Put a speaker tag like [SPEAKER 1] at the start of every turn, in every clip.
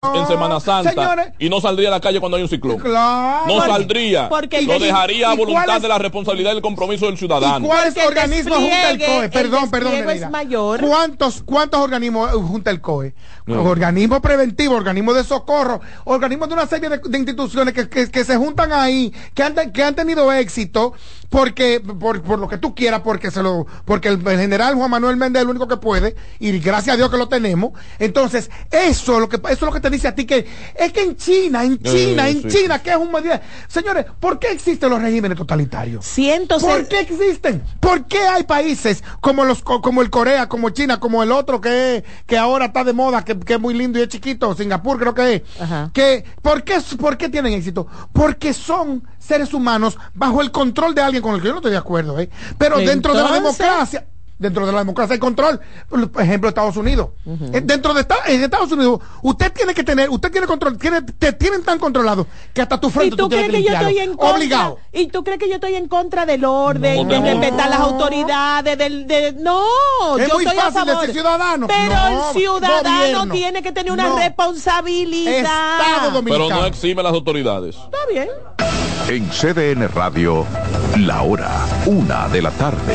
[SPEAKER 1] en Semana Santa
[SPEAKER 2] señores.
[SPEAKER 1] y no saldría a la calle cuando hay un ciclón.
[SPEAKER 2] Claro.
[SPEAKER 1] No saldría.
[SPEAKER 3] porque-
[SPEAKER 1] lo dejaría a
[SPEAKER 2] ¿Y cuál
[SPEAKER 1] voluntad
[SPEAKER 2] es-
[SPEAKER 1] de la responsabilidad y el compromiso del
[SPEAKER 2] ¿Y
[SPEAKER 1] ciudadano.
[SPEAKER 2] cuáles organismos junta el COE?
[SPEAKER 3] el
[SPEAKER 2] Perdón, perdón.
[SPEAKER 3] es mayor.
[SPEAKER 2] ¿Cuántos, ¿Cuántos organismos eh, junta el COE?
[SPEAKER 1] No.
[SPEAKER 2] Organismos preventivos, organismos de socorro, organismos de una serie de, de instituciones que, que- que se juntan ahí, que han, que han tenido éxito porque por, por lo que tú quieras, porque se lo, porque el, el general Juan Manuel Méndez es el único que puede, y gracias a Dios que lo tenemos. Entonces, eso es lo que eso es lo que te dice a ti que es que en China, en China,
[SPEAKER 1] Eh,
[SPEAKER 2] en
[SPEAKER 1] sí.
[SPEAKER 2] China, que es un medida. Señores, ¿por qué existen los regímenes totalitarios?
[SPEAKER 3] Cientos
[SPEAKER 2] ¿Por qué existen? ¿Por qué hay países como los co- como el Corea, como China, como el otro que, que ahora está de moda, que, que es muy lindo y es chiquito, Singapur creo que es?
[SPEAKER 3] Ajá.
[SPEAKER 2] Que, ¿por, qué, ¿Por qué tienen éxito? Porque son seres humanos bajo el control de alguien con el que yo no estoy de acuerdo, ¿eh? Pero dentro de la democracia, dentro de la democracia hay control. Por ejemplo, Estados Unidos. Eh, Dentro de en Estados Unidos, usted tiene que tener, usted tiene control, tiene, te tienen tan controlado que hasta tu
[SPEAKER 3] ¿Y
[SPEAKER 2] frente
[SPEAKER 3] tú
[SPEAKER 2] tienes
[SPEAKER 3] crees que yo estoy en contra?
[SPEAKER 2] Obligado.
[SPEAKER 3] ¿Y tú crees que yo estoy en contra del orden,
[SPEAKER 1] No,
[SPEAKER 3] de
[SPEAKER 1] no.
[SPEAKER 3] respetar las autoridades, del de no,
[SPEAKER 2] Es
[SPEAKER 3] yo
[SPEAKER 2] muy
[SPEAKER 3] estoy a
[SPEAKER 2] fácil
[SPEAKER 3] favor.
[SPEAKER 2] decir ciudadano.
[SPEAKER 3] Pero
[SPEAKER 2] No,
[SPEAKER 3] el ciudadano
[SPEAKER 2] gobierno.
[SPEAKER 3] tiene que tener una
[SPEAKER 2] No.
[SPEAKER 3] responsabilidad.
[SPEAKER 2] Estado dominicano.
[SPEAKER 1] Pero no exime a las autoridades.
[SPEAKER 3] Está bien.
[SPEAKER 4] En CDN Radio, la hora, una de la tarde.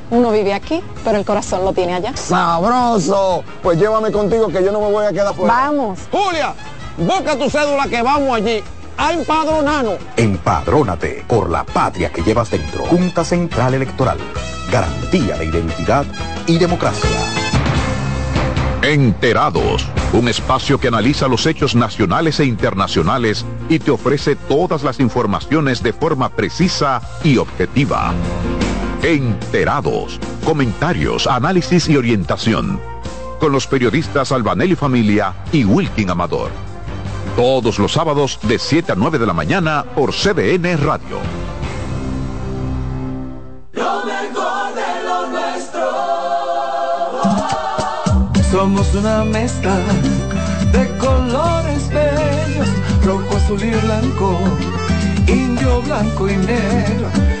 [SPEAKER 5] uno vive aquí, pero el corazón lo tiene allá.
[SPEAKER 6] ¡Sabroso! Pues llévame contigo que yo no me voy a quedar fuera.
[SPEAKER 5] Vamos.
[SPEAKER 6] Julia, busca tu cédula que vamos allí a empadronarnos.
[SPEAKER 7] Empadrónate por la patria que llevas dentro. Junta Central Electoral. Garantía de identidad y democracia.
[SPEAKER 4] Enterados, un espacio que analiza los hechos nacionales e internacionales y te ofrece todas las informaciones de forma precisa y objetiva. Enterados, comentarios, análisis y orientación. Con los periodistas Albanelli Familia y Wilkin Amador. Todos los sábados de 7 a 9 de la mañana por CDN Radio.
[SPEAKER 8] Somos una mezcla de colores bellos, rojo, azul y blanco, indio, blanco y negro.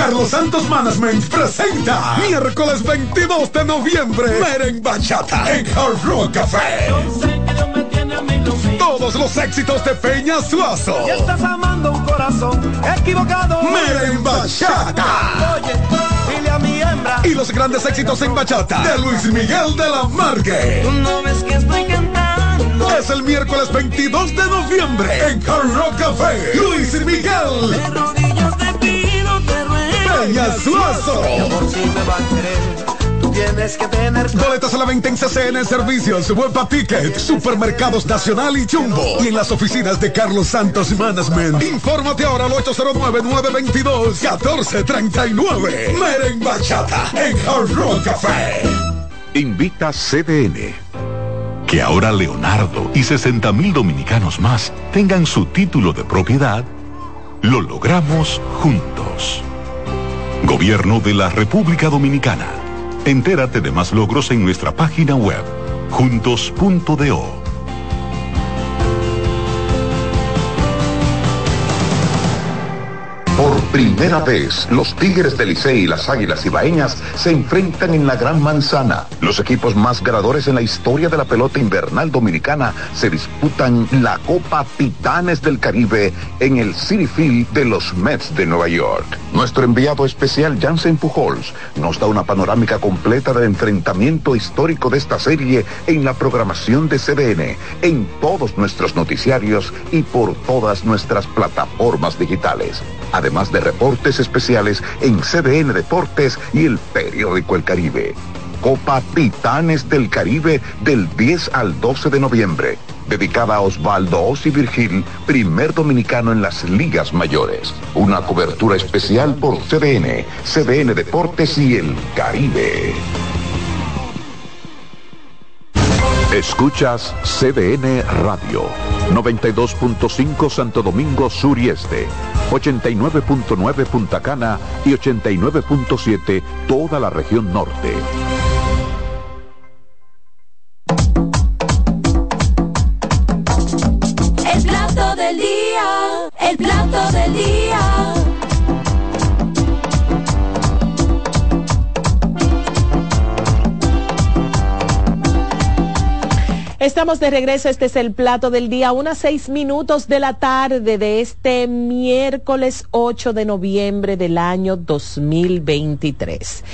[SPEAKER 9] Carlos Santos Management presenta miércoles 22 de noviembre Meren Bachata en Hard Rock Café. Todos los éxitos de Peña Suazo.
[SPEAKER 10] Ya estás amando un
[SPEAKER 11] corazón equivocado.
[SPEAKER 9] Meren Bachata.
[SPEAKER 11] Oye, dile a mi hembra.
[SPEAKER 9] Y los grandes éxitos en bachata de Luis Miguel de la Margue.
[SPEAKER 11] Tú no ves que estoy cantando.
[SPEAKER 9] Es el miércoles 22 de noviembre en Hard Rock Café. Luis Miguel. Peña Suazo.
[SPEAKER 11] Tienes que tener.
[SPEAKER 9] Boletas a la venta en CCN Servicios, Huepa Ticket, Supermercados Nacional y Jumbo. Y en las oficinas de Carlos Santos Management. Infórmate ahora al 809-922-1439. Meren Bachata en Hard Rock Café.
[SPEAKER 12] Invita CDN. Que ahora Leonardo y 60 mil dominicanos más tengan su título de propiedad, lo logramos juntos. Gobierno de la República Dominicana. Entérate de más logros en nuestra página web, juntos.do.
[SPEAKER 4] Por primera vez, los Tigres del Licey y las Águilas Ibaeñas se enfrentan en la Gran Manzana. Los equipos más ganadores en la historia de la pelota invernal dominicana se disputan la Copa Titanes del Caribe en el City Field de los Mets de Nueva York. Nuestro enviado especial Jansen Pujols nos da una panorámica completa del enfrentamiento histórico de esta serie en la programación de CDN, en todos nuestros noticiarios y por todas nuestras plataformas digitales además de reportes especiales en CDN Deportes y el periódico El Caribe. Copa Titanes del Caribe del 10 al 12 de noviembre, dedicada a Osvaldo Osi Virgil, primer dominicano en las ligas mayores. Una cobertura especial por CDN, CDN Deportes y El Caribe.
[SPEAKER 13] Escuchas CDN Radio, 92.5 Santo Domingo Sur y Este, 89.9 Punta Cana y 89.7 toda la región norte.
[SPEAKER 3] Estamos de regreso, este es el plato del día, unas seis minutos de la tarde de este miércoles 8 de noviembre del año 2023.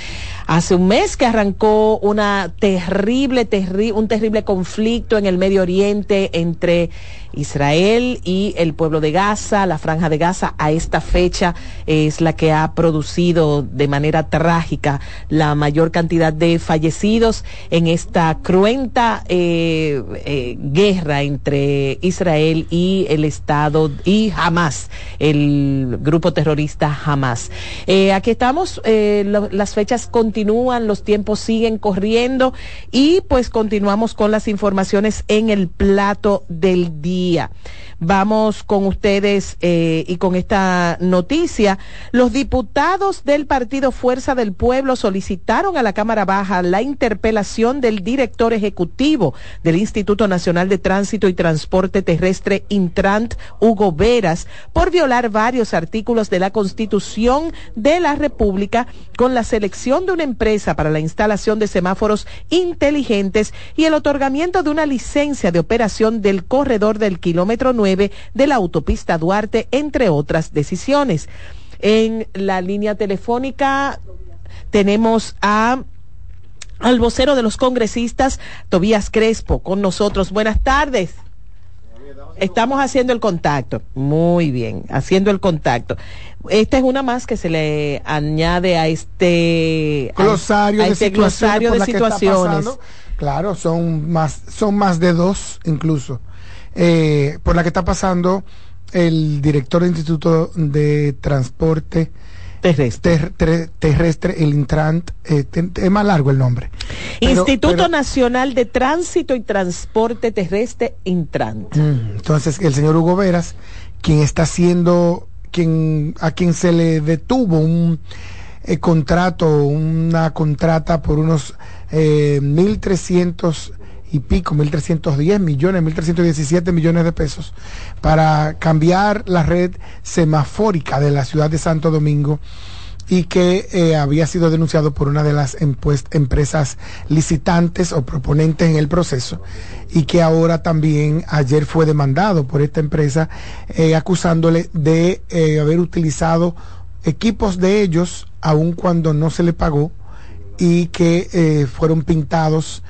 [SPEAKER 3] Hace un mes que arrancó una terrible, terri un terrible conflicto en el Medio Oriente entre Israel y el pueblo de Gaza, la franja de Gaza, a esta fecha es la que ha producido de manera trágica la mayor cantidad de fallecidos en esta cruenta eh, eh, guerra entre Israel y el Estado y Hamas, el grupo terrorista Hamas. Eh, aquí estamos, las fechas continúan, los tiempos siguen corriendo y pues continuamos con las informaciones en el plato del día. Vamos con ustedes eh, y con esta noticia. Los diputados del Partido Fuerza del Pueblo solicitaron a la Cámara Baja la interpelación del director ejecutivo del Instituto Nacional de Tránsito y Transporte Terrestre, Intrant, Hugo Veras, por violar varios artículos de la Constitución de la República con la selección de una empresa para la instalación de semáforos inteligentes y el otorgamiento de una licencia de operación del corredor del kilómetro 9 de la autopista Duarte, entre otras decisiones. En la línea telefónica tenemos a al vocero de los congresistas, Tobías Crespo, con nosotros. Buenas tardes. Estamos haciendo el contacto. Muy bien, haciendo el contacto. Esta es una más que se le añade a este
[SPEAKER 2] glosario
[SPEAKER 3] a, a
[SPEAKER 2] de
[SPEAKER 3] este
[SPEAKER 2] situaciones.
[SPEAKER 3] glosario de situaciones.
[SPEAKER 2] Claro, son más, son más de dos incluso. Eh, por la que está pasando el director del Instituto de Transporte
[SPEAKER 3] terrestre,
[SPEAKER 2] ter, ter, terrestre el Intrant, eh, te, es más largo el nombre.
[SPEAKER 3] Instituto pero, pero, Nacional de Tránsito y Transporte Terrestre, Intrant.
[SPEAKER 2] Entonces, el señor Hugo Veras, quien está haciendo, quien, a quien se le detuvo un eh, contrato, una contrata por unos eh, 1.300 y pico, 1.310 millones, 1.317 millones de pesos, para cambiar la red semafórica de la ciudad de Santo Domingo. y que eh, había sido denunciado por una de las empresas licitantes o proponentes en el proceso y que ahora también ayer fue demandado por esta empresa eh, acusándole de eh, haber utilizado equipos de ellos aun cuando no se le pagó y que fueron pintados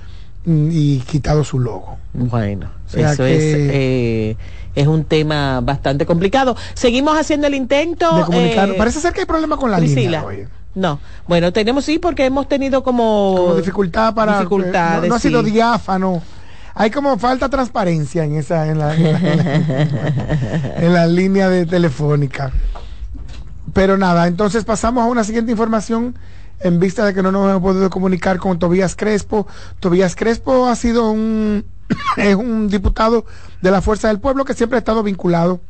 [SPEAKER 2] y quitado su logo.
[SPEAKER 3] Bueno,
[SPEAKER 2] O sea
[SPEAKER 3] eso
[SPEAKER 2] que-
[SPEAKER 3] es, eh, es un tema bastante complicado. Seguimos haciendo el intento.
[SPEAKER 2] De comunicar.
[SPEAKER 3] eh,
[SPEAKER 2] Parece ser que hay problema con la
[SPEAKER 3] Priscila.
[SPEAKER 2] línea. oye.
[SPEAKER 3] No, bueno, tenemos sí, porque hemos tenido como,
[SPEAKER 2] Como dificultad para.
[SPEAKER 3] dificultades,
[SPEAKER 2] no, no ha sido
[SPEAKER 3] sí.
[SPEAKER 2] diáfano. Hay como falta transparencia en esa la- en la- en la línea de telefónica. Pero nada, entonces pasamos a una siguiente información en vista de que no nos hemos podido comunicar con Tobías Crespo. Tobías Crespo ha sido un es un diputado de la Fuerza del Pueblo que siempre ha estado vinculado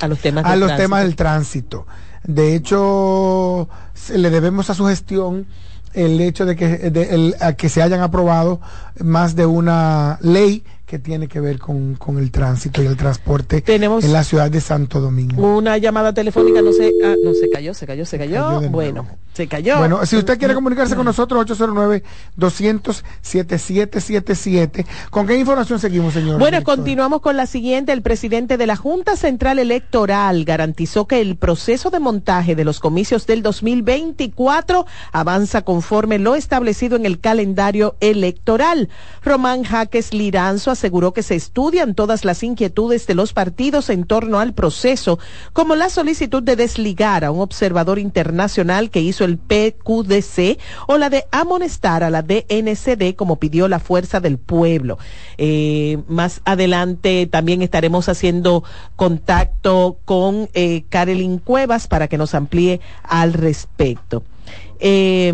[SPEAKER 3] a los temas
[SPEAKER 2] a
[SPEAKER 3] del
[SPEAKER 2] los
[SPEAKER 3] tránsito.
[SPEAKER 2] temas del tránsito. De hecho, se le debemos a su gestión el hecho de que, de- el- a que se hayan aprobado más de una ley que tiene que ver con, con el tránsito y el transporte
[SPEAKER 3] Tenemos-
[SPEAKER 2] en la ciudad de Santo Domingo.
[SPEAKER 3] Una llamada telefónica, no sé, ah, no se cayó, se cayó, se cayó. bueno, se cayó.
[SPEAKER 2] Bueno, si usted quiere comunicarse con nosotros, 809-200-7777. ¿Con qué información seguimos, señor?
[SPEAKER 3] Bueno,
[SPEAKER 2] director?
[SPEAKER 3] continuamos con la siguiente. El presidente de la Junta Central Electoral garantizó que el proceso de montaje de los comicios del 2024 avanza conforme lo establecido en el calendario electoral. Román Jaques Liranzo aseguró que se estudian todas las inquietudes de los partidos en torno al proceso, como la solicitud de desligar a un observador internacional que hizo el PQDC o la de amonestar a la DNCD como pidió la Fuerza del Pueblo. Eh, más adelante también estaremos haciendo contacto con eh, Carolyn Cuevas para que nos amplíe al respecto. Eh,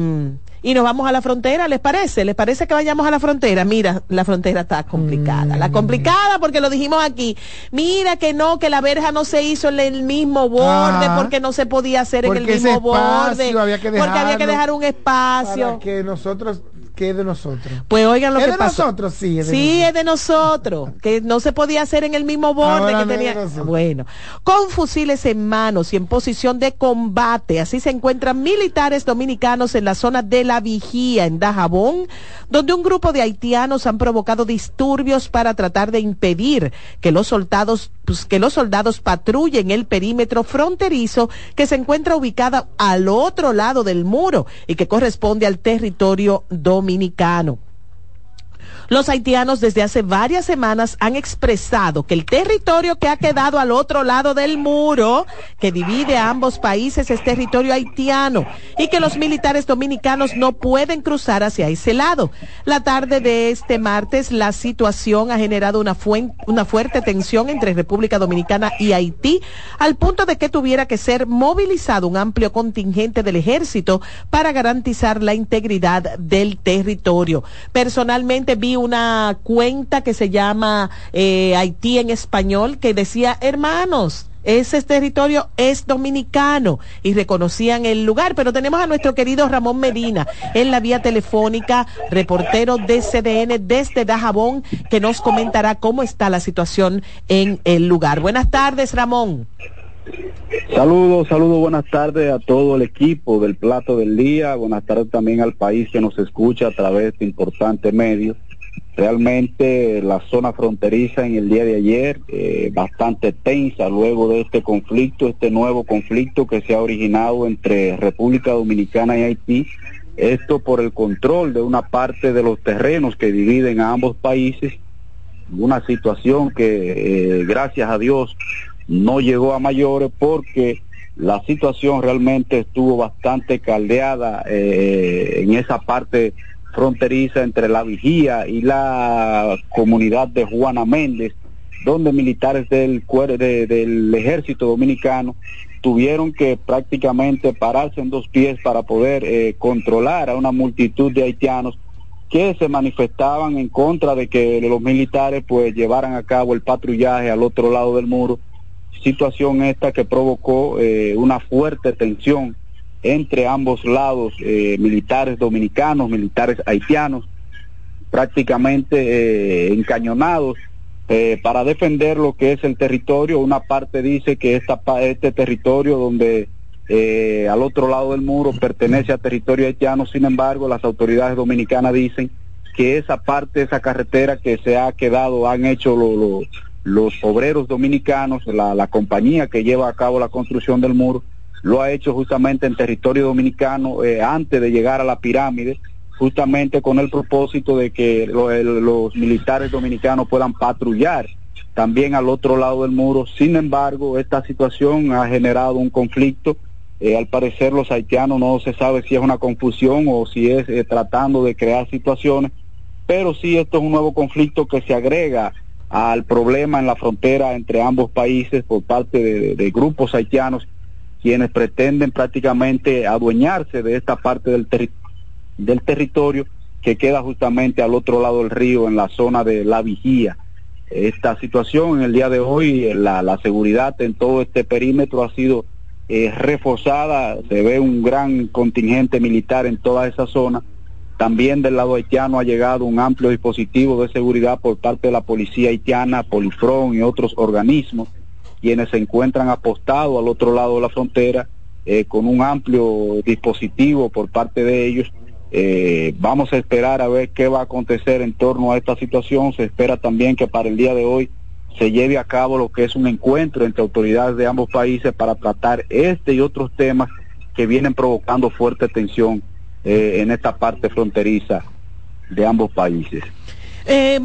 [SPEAKER 3] y nos vamos a la frontera, ¿les parece? ¿Les parece que vayamos a la frontera? Mira, la frontera está complicada. La complicada porque lo dijimos aquí. Mira que no, que la verja no se hizo en el mismo borde
[SPEAKER 2] Ajá.
[SPEAKER 3] porque no se podía hacer en el mismo borde.
[SPEAKER 2] había
[SPEAKER 3] porque había que dejar un espacio.
[SPEAKER 2] Para que nosotros quede de nosotros.
[SPEAKER 3] Pues oigan lo
[SPEAKER 2] ¿Es
[SPEAKER 3] que
[SPEAKER 2] de
[SPEAKER 3] pasó.
[SPEAKER 2] nosotros? Sí, es de
[SPEAKER 3] Sí, es de nosotros, que no se podía hacer en el mismo borde
[SPEAKER 2] Ahora
[SPEAKER 3] que
[SPEAKER 2] no es
[SPEAKER 3] tenía.
[SPEAKER 2] nosotros.
[SPEAKER 3] Bueno, con fusiles en manos y en posición de combate, así se encuentran militares dominicanos en la zona de la vigía en Dajabón, donde un grupo de haitianos han provocado disturbios para tratar de impedir que los soldados pues, que los soldados patrullen el perímetro fronterizo que se encuentra ubicada al otro lado del muro y que corresponde al territorio dominicano dominicano. Los haitianos desde hace varias semanas han expresado que el territorio que ha quedado al otro lado del muro, que divide a ambos países, es territorio haitiano y que los militares dominicanos no pueden cruzar hacia ese lado. La tarde de este martes, la situación ha generado una, una fuerte tensión entre República Dominicana y Haití, al punto de que tuviera que ser movilizado un amplio contingente del ejército para garantizar la integridad del territorio. Personalmente vi una cuenta que se llama eh, Haití en español que decía, hermanos, ese territorio es dominicano y reconocían el lugar, pero tenemos a nuestro querido Ramón Medina en la vía telefónica, reportero de CDN desde Dajabón, que nos comentará cómo está la situación en el lugar. Buenas tardes, Ramón.
[SPEAKER 14] Saludos, saludos, buenas tardes a todo el equipo del Plato del Día, buenas tardes también al país que nos escucha a través de importantes medios. Realmente la zona fronteriza en el día de ayer eh, bastante tensa luego de este conflicto, este nuevo conflicto que se ha originado entre República Dominicana y Haití. Esto por el control de una parte de los terrenos que dividen a ambos países. Una situación que eh, gracias a Dios no llegó a mayores porque la situación realmente estuvo bastante caldeada eh, en esa parte fronteriza entre la vigía y la comunidad de Juana Méndez, donde militares del, del ejército dominicano tuvieron que prácticamente pararse en dos pies para poder eh, controlar a una multitud de haitianos que se manifestaban en contra de que los militares pues llevaran a cabo el patrullaje al otro lado del muro. Situación esta que provocó eh, una fuerte tensión entre ambos lados, eh, militares dominicanos, militares haitianos, prácticamente eh, encañonados eh, para defender lo que es el territorio. Una parte dice que esta, este territorio donde eh, al otro lado del muro, pertenece a territorio haitiano, sin embargo, las autoridades dominicanas dicen que esa parte, esa carretera que se ha quedado, han hecho lo- los obreros dominicanos, la, la compañía que lleva a cabo la construcción del muro, lo ha hecho justamente en territorio dominicano eh, antes de llegar a la pirámide, justamente con el propósito de que lo- los militares dominicanos puedan patrullar también al otro lado del muro. Sin embargo, esta situación ha generado un conflicto. Eh, al parecer los haitianos no se sabe si es una confusión o si es eh, tratando de crear situaciones, pero sí esto es un nuevo conflicto que se agrega al problema en la frontera entre ambos países por parte de grupos haitianos quienes pretenden prácticamente adueñarse de esta parte del, del territorio que queda justamente al otro lado del río en la zona de la vigía. Esta situación en el día de hoy, la, la seguridad en todo este perímetro ha sido eh, reforzada, se ve un gran contingente militar en toda esa zona. También del lado haitiano ha llegado un amplio dispositivo de seguridad por parte de la policía haitiana, Polifron y otros organismos, quienes se encuentran apostados al otro lado de la frontera eh, con un amplio dispositivo por parte de ellos. Eh, vamos a esperar a ver qué va a acontecer en torno a esta situación. Se espera también que para el día de hoy se lleve a cabo lo que es un encuentro entre autoridades de ambos países para tratar este y otros temas que vienen provocando fuerte tensión eh, en esta parte fronteriza de ambos países.
[SPEAKER 3] Eh,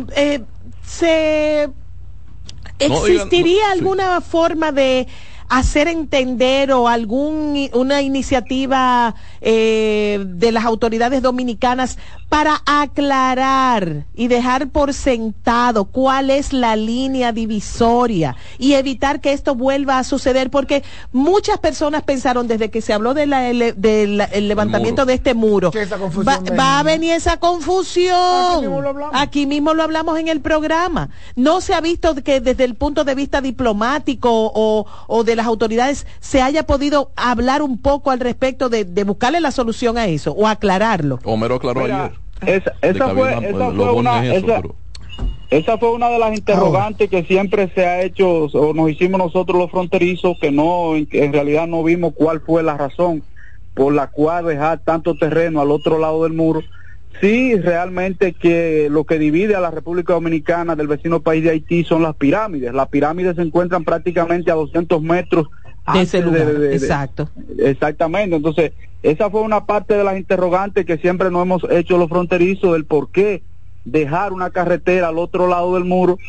[SPEAKER 3] eh, ¿Se
[SPEAKER 14] No, digan-
[SPEAKER 3] existiría
[SPEAKER 14] sí.
[SPEAKER 3] alguna forma de hacer entender o algún una iniciativa eh, de las autoridades dominicanas para aclarar y dejar por sentado cuál es la línea divisoria y evitar que esto vuelva a suceder porque muchas personas pensaron desde que se habló de del el levantamiento de este muro va, va a venir esa confusión. Aquí mismo lo hablamos en el programa. No se ha visto que desde el punto de vista diplomático o, o de las autoridades se haya podido hablar un poco al respecto de, de buscarle la solución a eso o aclararlo.
[SPEAKER 1] Homero aclaró
[SPEAKER 14] Mira,
[SPEAKER 1] ayer.
[SPEAKER 14] Esa, esa fue, esa
[SPEAKER 1] una-
[SPEAKER 14] fue una,
[SPEAKER 1] eso,
[SPEAKER 14] esa- fue una de las interrogantes que siempre se ha hecho o nos hicimos nosotros los fronterizos que no en, en realidad no vimos cuál fue la razón por la cual dejar tanto terreno al otro lado del muro. Sí realmente que lo que divide a la República Dominicana del vecino país de Haití son las pirámides. Las pirámides se encuentran prácticamente a 200 metros
[SPEAKER 3] de ese lugar
[SPEAKER 14] de- de-
[SPEAKER 3] exacto
[SPEAKER 14] Exactamente, entonces esa fue una parte de las interrogantes que siempre nos hemos hecho los fronterizos del por qué dejar una carretera al otro lado del muro,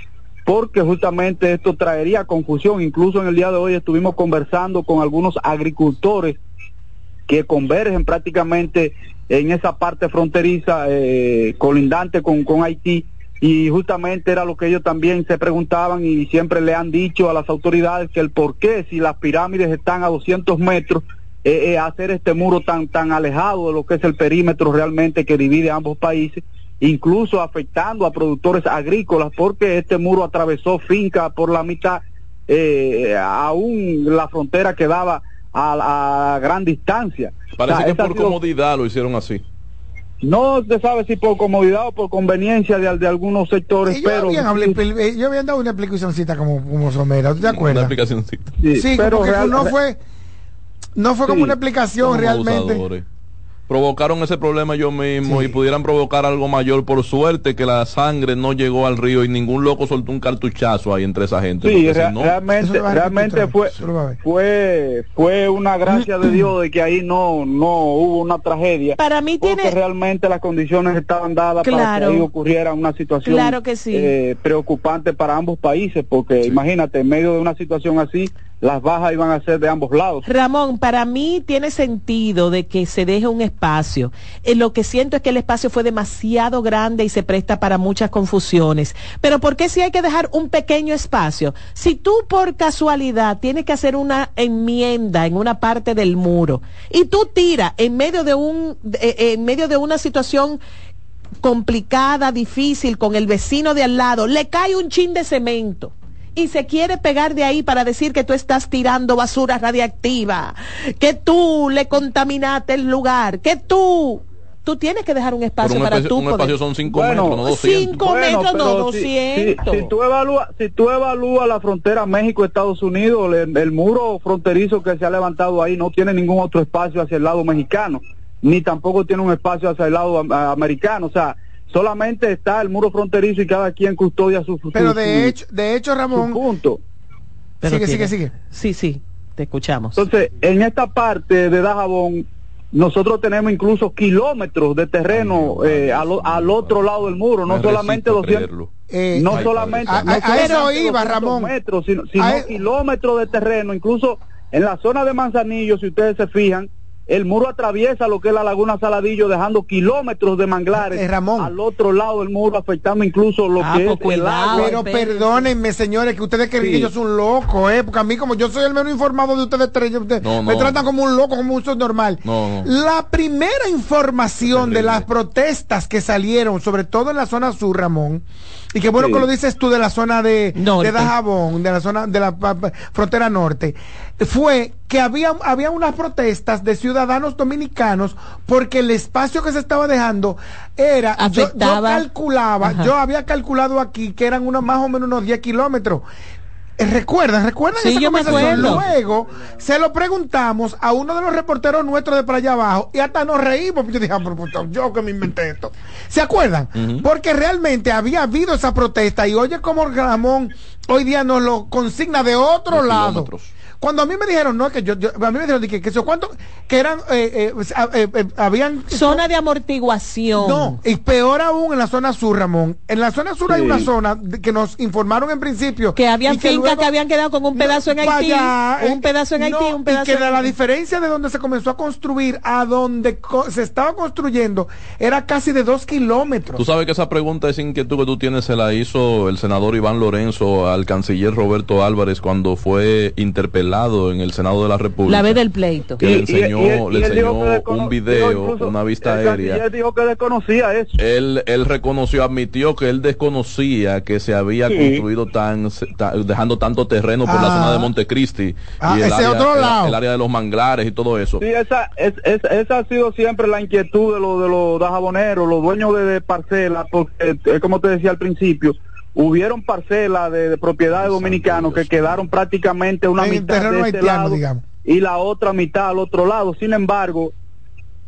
[SPEAKER 14] porque justamente esto traería confusión. Incluso en el día de hoy estuvimos conversando con algunos agricultores que convergen prácticamente en esa parte fronteriza eh, colindante con, con Haití y justamente era lo que ellos también se preguntaban y siempre le han dicho a las autoridades que el por qué si las pirámides están a 200 metros eh, eh, hacer este muro tan tan alejado de lo que es el perímetro realmente que divide ambos países incluso afectando a productores agrícolas porque este muro atravesó finca por la mitad eh, aún la frontera quedaba a, a gran distancia
[SPEAKER 1] Parece
[SPEAKER 14] O sea,
[SPEAKER 1] que por
[SPEAKER 14] sido-
[SPEAKER 1] comodidad lo hicieron así.
[SPEAKER 14] No se sabe si por comodidad o por conveniencia de, de algunos sectores,
[SPEAKER 2] Ellos
[SPEAKER 14] pero
[SPEAKER 2] habían, hablado- ellos habían dado una explicacióncita como, como somera, ¿tú te acuerdas?
[SPEAKER 1] Una explicacióncita.
[SPEAKER 2] Sí,
[SPEAKER 14] pero
[SPEAKER 2] porque
[SPEAKER 14] real-
[SPEAKER 2] no fue, no fue como
[SPEAKER 1] Sí.
[SPEAKER 2] una explicación realmente.
[SPEAKER 1] abusadores. Provocaron ese problema ellos mismos y pudieran provocar algo mayor. Por suerte que la sangre no llegó al río y ningún loco soltó un cartuchazo ahí entre esa gente.
[SPEAKER 14] Sí,
[SPEAKER 1] porque si
[SPEAKER 14] rea-
[SPEAKER 1] no-
[SPEAKER 14] realmente, realmente fue, fue, fue una gracia de Dios de que ahí no, no hubo una tragedia.
[SPEAKER 3] Para mí
[SPEAKER 14] porque
[SPEAKER 3] tiene-
[SPEAKER 14] realmente las condiciones estaban dadas para que ahí ocurriera una situación
[SPEAKER 3] Claro que sí.
[SPEAKER 14] eh, preocupante para ambos países, porque imagínate, en medio de una situación así, las bajas iban a ser de ambos lados.
[SPEAKER 3] Ramón, para mí tiene sentido de que se deje un espacio. Eh, lo que siento es que el espacio fue demasiado grande y se presta para muchas confusiones. Pero ¿por qué si hay que dejar un pequeño espacio? Si tú por casualidad tienes que hacer una enmienda en una parte del muro y tú tiras en medio de un eh, en medio de una situación complicada, difícil con el vecino de al lado, le cae un chin de cemento y se quiere pegar de ahí para decir que tú estás tirando basura radiactiva, que tú le contaminaste el lugar, que tú tú tienes que dejar un espacio
[SPEAKER 1] un
[SPEAKER 3] para
[SPEAKER 1] espacio-
[SPEAKER 3] tú
[SPEAKER 1] un
[SPEAKER 3] poder-
[SPEAKER 1] espacio son cinco
[SPEAKER 14] Bueno,
[SPEAKER 1] metros, no 200.
[SPEAKER 3] Cinco
[SPEAKER 14] Bueno,
[SPEAKER 3] metros, no
[SPEAKER 14] pero si-
[SPEAKER 3] 200.
[SPEAKER 14] Si, si tú evalúas, si tú evalúas la frontera México-Estados Unidos, el, el muro fronterizo que se ha levantado ahí no tiene ningún otro espacio hacia el lado mexicano, ni tampoco tiene un espacio hacia el lado am- americano. O sea, solamente está el muro fronterizo y cada quien custodia su, su-
[SPEAKER 2] Pero
[SPEAKER 14] su-
[SPEAKER 2] de hecho, de hecho, Ramón,
[SPEAKER 14] punto.
[SPEAKER 3] Pero
[SPEAKER 2] sigue,
[SPEAKER 3] tiene-
[SPEAKER 2] sigue, sigue.
[SPEAKER 3] Sí, sí, te escuchamos.
[SPEAKER 14] Entonces, en esta parte de Dajabón, nosotros tenemos incluso kilómetros de terreno eh, al, otro lado del muro, no
[SPEAKER 1] Me
[SPEAKER 14] solamente
[SPEAKER 1] resisto a
[SPEAKER 14] 200,
[SPEAKER 1] creerlo.
[SPEAKER 2] Eh,
[SPEAKER 14] no
[SPEAKER 1] Ay,
[SPEAKER 14] solamente, no
[SPEAKER 2] santo. A- a eso
[SPEAKER 14] solamente
[SPEAKER 2] iba,
[SPEAKER 14] 200
[SPEAKER 2] Ramón.
[SPEAKER 14] metros, sino, sino
[SPEAKER 2] A- e-
[SPEAKER 14] kilómetros de terreno, incluso en la zona de Manzanillo, si ustedes se fijan, el muro atraviesa lo que es la laguna Saladillo, dejando kilómetros de manglares
[SPEAKER 2] Eh, Ramón.
[SPEAKER 14] al otro lado del muro, afectando incluso lo
[SPEAKER 3] Ah,
[SPEAKER 14] que
[SPEAKER 3] pues
[SPEAKER 14] es el agua.
[SPEAKER 2] Pero perdónenme, señores, que ustedes creen
[SPEAKER 14] Sí.
[SPEAKER 2] que yo soy un loco, ¿eh? Porque a mí, como yo soy el menos informado de ustedes tres, ustedes
[SPEAKER 1] No,
[SPEAKER 2] me
[SPEAKER 1] no.
[SPEAKER 2] tratan como un loco, como un subnormal.
[SPEAKER 1] No, no.
[SPEAKER 2] La primera información de las protestas que salieron, sobre todo en la zona sur, Ramón, y que bueno
[SPEAKER 14] Sí.
[SPEAKER 2] que lo dices tú de la zona de,
[SPEAKER 3] Norte.
[SPEAKER 2] de Dajabón, de la zona de la pa- pa- frontera norte, fue que había, había unas protestas de ciudadanos dominicanos porque el espacio que se estaba dejando era, yo- calculaba,
[SPEAKER 3] Ajá.
[SPEAKER 2] yo había calculado aquí que eran unos más o menos unos 10 kilómetros. Eh, ¿Recuerdan? ¿Recuerdan
[SPEAKER 3] Sí,
[SPEAKER 2] esa
[SPEAKER 3] yo
[SPEAKER 2] conversación? Luego se lo preguntamos a uno de los reporteros nuestros de para allá abajo y hasta nos reímos. Yo dije, ah, puta, yo que me inventé esto. ¿Se acuerdan? Porque realmente había habido esa protesta y oye como Ramón hoy día nos lo consigna de otro
[SPEAKER 1] De
[SPEAKER 2] lado.
[SPEAKER 1] kilómetros.
[SPEAKER 2] Cuando a mí me dijeron, no, que yo, yo- a mí me dijeron que, que, eso, ¿cuánto? Que eran, eh, eh, ah, eh, eh, habían...
[SPEAKER 3] Zona de amortiguación.
[SPEAKER 2] No, y peor aún en la zona sur, Ramón. En la zona sur hay una zona de- que nos informaron en principio.
[SPEAKER 3] Que habían fincas
[SPEAKER 2] luego-
[SPEAKER 3] que habían quedado con un pedazo en Haití,
[SPEAKER 2] vaya,
[SPEAKER 3] un
[SPEAKER 2] eh,
[SPEAKER 3] pedazo en Haití,
[SPEAKER 2] no,
[SPEAKER 3] un pedazo
[SPEAKER 2] y que
[SPEAKER 3] en
[SPEAKER 2] de la
[SPEAKER 3] Haití.
[SPEAKER 2] diferencia de donde se comenzó a construir a donde co- se estaba construyendo era casi de dos kilómetros.
[SPEAKER 1] Tú sabes que esa pregunta, esa inquietud que tú tienes, se la hizo el senador Iván Lorenzo al canciller Roberto Álvarez cuando fue interpelado en el Senado de la República.
[SPEAKER 3] La vez del pleito.
[SPEAKER 1] Que le
[SPEAKER 14] Y- y-
[SPEAKER 1] enseñó,
[SPEAKER 14] y él-
[SPEAKER 1] le
[SPEAKER 14] y él dijo
[SPEAKER 1] enseñó
[SPEAKER 14] que
[SPEAKER 1] un video, una vista
[SPEAKER 14] el
[SPEAKER 1] aérea.
[SPEAKER 14] canciller dijo que desconocía eso.
[SPEAKER 1] Él, él reconoció, admitió que él desconocía que se había
[SPEAKER 14] Sí.
[SPEAKER 1] construido tan, ta- dejando tanto terreno por la
[SPEAKER 2] Ah.
[SPEAKER 1] zona de Montecristi
[SPEAKER 2] Ah,
[SPEAKER 1] y el
[SPEAKER 2] ese
[SPEAKER 1] área,
[SPEAKER 2] otro
[SPEAKER 1] el-
[SPEAKER 2] lado.
[SPEAKER 1] el área de los manglares y todo eso.
[SPEAKER 14] Sí, esa, es, es- esa ha sido siempre la inquietud de los de los dajaboneros, los dueños de, de parcelas, porque eh, como te decía al principio, hubieron parcelas de, de propiedad de dominicanos que quedaron prácticamente una
[SPEAKER 2] En
[SPEAKER 14] mitad de este
[SPEAKER 2] haitiano,
[SPEAKER 14] lado
[SPEAKER 2] digamos.
[SPEAKER 14] y la otra mitad al otro lado. Sin embargo,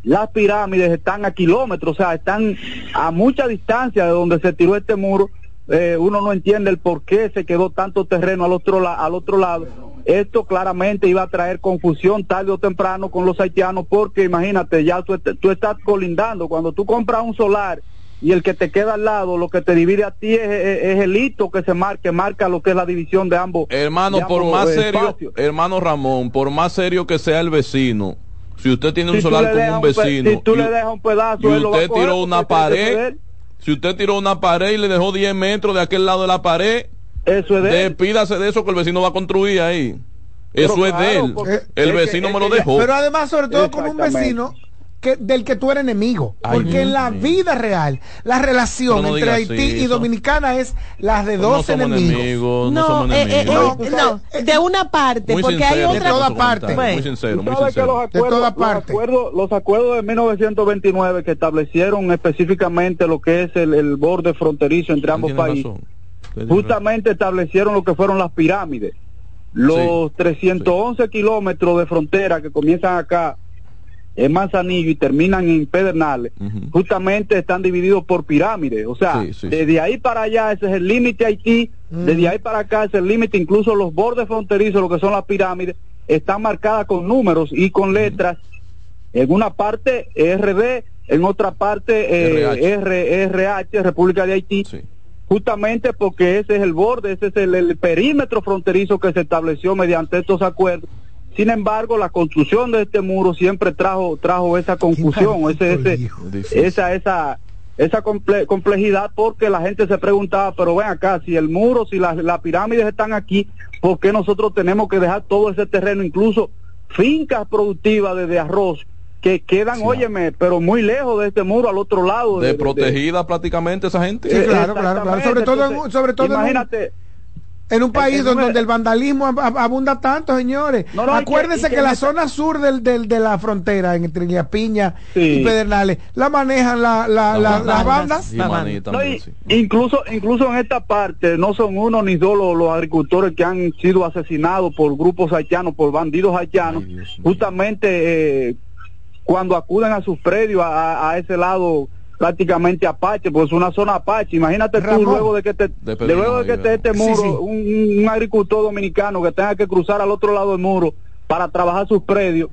[SPEAKER 14] las pirámides están a kilómetros, o sea, están a mucha distancia de donde se tiró este muro. Eh, uno no entiende el por qué se quedó tanto terreno al otro, la- al otro lado. Esto claramente iba a traer confusión tarde o temprano con los haitianos, porque imagínate, ya tú, tú estás colindando. Cuando tú compras un solar y el que te queda al lado, lo que te divide a ti es, es- es el hito que se marca, marca lo que es la división de ambos.
[SPEAKER 1] Hermano,
[SPEAKER 14] de
[SPEAKER 1] por
[SPEAKER 14] ambos,
[SPEAKER 1] más serio,
[SPEAKER 14] espacios.
[SPEAKER 1] hermano Ramón, por más serio que sea el vecino, si usted tiene un
[SPEAKER 14] Si
[SPEAKER 1] solar con un vecino
[SPEAKER 14] si tú
[SPEAKER 1] y,
[SPEAKER 14] le dejas un pedazo,
[SPEAKER 1] y
[SPEAKER 14] él lo va a
[SPEAKER 1] usted
[SPEAKER 14] coger
[SPEAKER 1] tiró una pared, si usted tiró una pared y le dejó 10 metros de aquel lado de la pared,
[SPEAKER 14] Eso es de él.
[SPEAKER 1] despídase de eso que el vecino va a construir ahí.
[SPEAKER 14] Pero
[SPEAKER 1] Eso es de él.
[SPEAKER 14] porque
[SPEAKER 1] El
[SPEAKER 14] es que-
[SPEAKER 1] vecino me lo dejó.
[SPEAKER 2] Pero además, sobre todo con un vecino que, del que tú eres enemigo.
[SPEAKER 1] Ay,
[SPEAKER 2] porque en la
[SPEAKER 1] Dios
[SPEAKER 2] vida real, la relación
[SPEAKER 1] no
[SPEAKER 2] entre Haití y
[SPEAKER 1] eso.
[SPEAKER 2] Dominicana es la de
[SPEAKER 1] no
[SPEAKER 2] dos enemigos.
[SPEAKER 1] enemigos, no,
[SPEAKER 3] No,
[SPEAKER 1] somos
[SPEAKER 3] eh, eh,
[SPEAKER 1] enemigos.
[SPEAKER 3] eh, no, de una parte,
[SPEAKER 1] muy
[SPEAKER 3] porque
[SPEAKER 1] sincero,
[SPEAKER 3] hay
[SPEAKER 2] de
[SPEAKER 3] otra.
[SPEAKER 2] toda
[SPEAKER 1] su
[SPEAKER 2] parte.
[SPEAKER 1] Muy sincero, muy sincero.
[SPEAKER 14] los
[SPEAKER 2] De
[SPEAKER 14] acuerdos,
[SPEAKER 2] toda
[SPEAKER 14] los
[SPEAKER 2] parte.
[SPEAKER 14] acuerdos, los acuerdos de 1929 que establecieron específicamente lo que es el, el borde fronterizo entre ambos países, justamente establecieron lo que fueron las pirámides. Los
[SPEAKER 1] Sí,
[SPEAKER 14] 311 kilómetros de frontera que comienzan acá en Manzanillo y terminan en Pedernales, justamente están divididos por pirámides. O sea,
[SPEAKER 1] Sí, sí,
[SPEAKER 14] desde ahí para allá ese es el límite Haití, desde ahí para acá es el límite, incluso los bordes fronterizos, lo que son las pirámides, están marcadas con números y con letras. En una parte RD, en otra parte eh, R- RH, República de Haití.
[SPEAKER 1] Sí.
[SPEAKER 14] justamente porque ese es el borde, ese es el, el perímetro fronterizo que se estableció mediante estos acuerdos. Sin embargo, la construcción de este muro siempre trajo trajo esa confusión, ese, ese, esa esa esa comple- complejidad porque la gente se preguntaba, pero ven acá, si el muro, si las, pirámides están aquí, ¿por qué nosotros tenemos que dejar todo ese terreno, incluso fincas productivas de, de arroz que quedan,
[SPEAKER 1] Sí.
[SPEAKER 14] óyeme, pero muy lejos de este muro al otro lado?
[SPEAKER 1] De protegida prácticamente esa gente.
[SPEAKER 2] Sí, claro, claro, claro. Sobre todo, en, sobre todo en un-
[SPEAKER 14] imagínate,
[SPEAKER 2] En un país
[SPEAKER 14] el
[SPEAKER 2] donde,
[SPEAKER 14] número-
[SPEAKER 2] el vandalismo ab- ab- abunda tanto, señores.
[SPEAKER 14] No, no, y que-
[SPEAKER 2] Acuérdense que,
[SPEAKER 14] que
[SPEAKER 2] la zona sur del, del- de la frontera, entre Ilías Piña
[SPEAKER 14] Sí.
[SPEAKER 2] y Pedernales, la manejan la, la- la- las bandas.
[SPEAKER 14] No, y- incluso, incluso en esta parte no son uno ni dos los, los agricultores que han sido asesinados por grupos haitianos, por bandidos haitianos, justamente eh, cuando acuden a sus predios a ese lado prácticamente apache, pues es una zona apache. Imagínate tú luego de que te,
[SPEAKER 1] De
[SPEAKER 14] de luego de que esté este
[SPEAKER 2] Sí,
[SPEAKER 14] muro,
[SPEAKER 2] sí.
[SPEAKER 14] Un, un agricultor dominicano que tenga que cruzar al otro lado del muro para trabajar sus predios.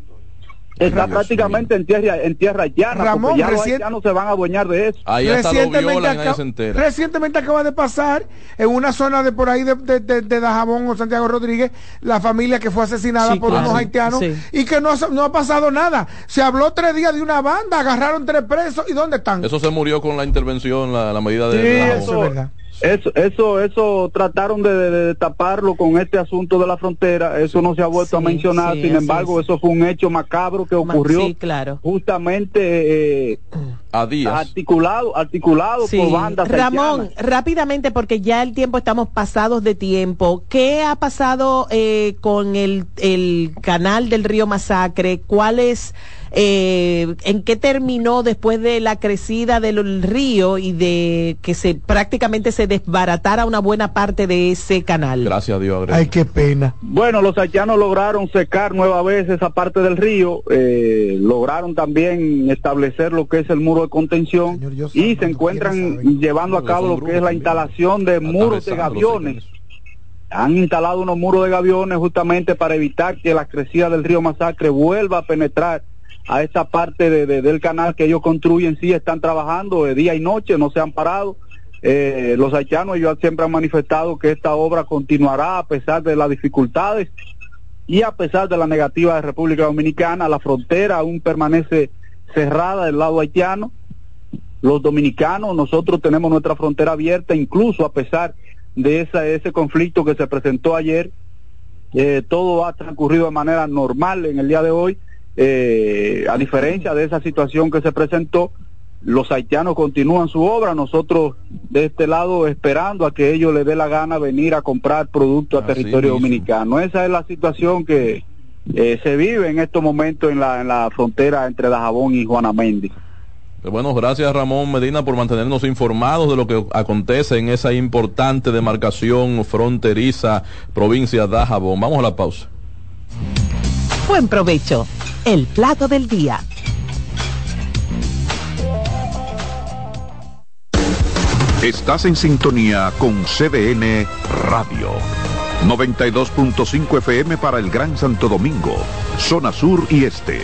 [SPEAKER 14] Está prácticamente en tierra, en tierra llana,
[SPEAKER 2] Ramón,
[SPEAKER 14] porque ya los haitianos se van a adueñar de eso.
[SPEAKER 1] Ahí
[SPEAKER 2] Recientemente
[SPEAKER 1] entera.
[SPEAKER 2] Recientemente acaba de pasar en una zona de por ahí de, de, de- de Dajabón o Santiago Rodríguez, la familia que fue asesinada
[SPEAKER 3] Sí,
[SPEAKER 2] por
[SPEAKER 3] claro.
[SPEAKER 2] unos haitianos
[SPEAKER 3] Sí.
[SPEAKER 2] y que no, ha- no ha pasado nada. Se habló tres días de una banda, agarraron tres presos y ¿dónde están?
[SPEAKER 1] Eso se murió con la intervención, la, la medida de,
[SPEAKER 14] Sí,
[SPEAKER 1] de Dajabón.
[SPEAKER 14] eso, eso, eso, eso trataron de, de- de taparlo con este asunto de la frontera. Eso no se ha vuelto a mencionar.
[SPEAKER 3] sí,
[SPEAKER 14] Sin embargo,
[SPEAKER 3] es.
[SPEAKER 14] eso fue un hecho macabro que ocurrió
[SPEAKER 3] sí, claro.
[SPEAKER 14] justamente eh,
[SPEAKER 1] a días.
[SPEAKER 14] articulado, articulado
[SPEAKER 3] Sí.
[SPEAKER 14] por bandas
[SPEAKER 3] Ramón,
[SPEAKER 14] haitianas.
[SPEAKER 3] rápidamente, porque ya el tiempo estamos pasados de tiempo. ¿Qué ha pasado eh, con el, el canal del río Masacre? ¿Cuál es, eh, en qué terminó después de la crecida del río y de que se prácticamente se desbaratara una buena parte de ese canal?
[SPEAKER 1] Gracias a Dios.
[SPEAKER 2] Ay, qué pena.
[SPEAKER 14] Bueno, los haitianos lograron secar nueva vez esa parte del río, eh, lograron también establecer lo que es el muro de contención y se encuentran llevando a cabo lo que es la instalación de muros de gaviones. Han instalado unos muros de gaviones justamente para evitar que la crecida del río Masacre vuelva a penetrar a esta parte de- de- del canal que ellos construyen. Sí, están trabajando de día y noche, no se han parado. Eh, los haitianos ellos siempre han manifestado que esta obra continuará a pesar de las dificultades y a pesar de la negativa de República Dominicana, la frontera aún permanece cerrada del lado haitiano. Los dominicanos, nosotros tenemos nuestra frontera abierta, incluso a pesar de esa, ese conflicto que se presentó ayer, eh, todo ha transcurrido de manera normal en el día de hoy, eh, a diferencia de esa situación que se presentó, los haitianos continúan su obra, nosotros de este lado esperando a que ellos les dé la gana venir a comprar productos a territorio
[SPEAKER 1] mismo.
[SPEAKER 14] dominicano. Esa es la situación que eh, se vive en estos momentos en la, en la frontera entre Dajabón y Juana Méndez.
[SPEAKER 1] Bueno, gracias Ramón Medina por mantenernos informados de lo que acontece en esa importante demarcación fronteriza provincia de Dajabón. Vamos a la pausa.
[SPEAKER 15] Buen provecho. El plato del día.
[SPEAKER 4] Estás en sintonía con CDN Radio. 92.5 FM para el Gran Santo Domingo, zona sur y este.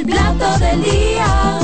[SPEAKER 13] El plato del día.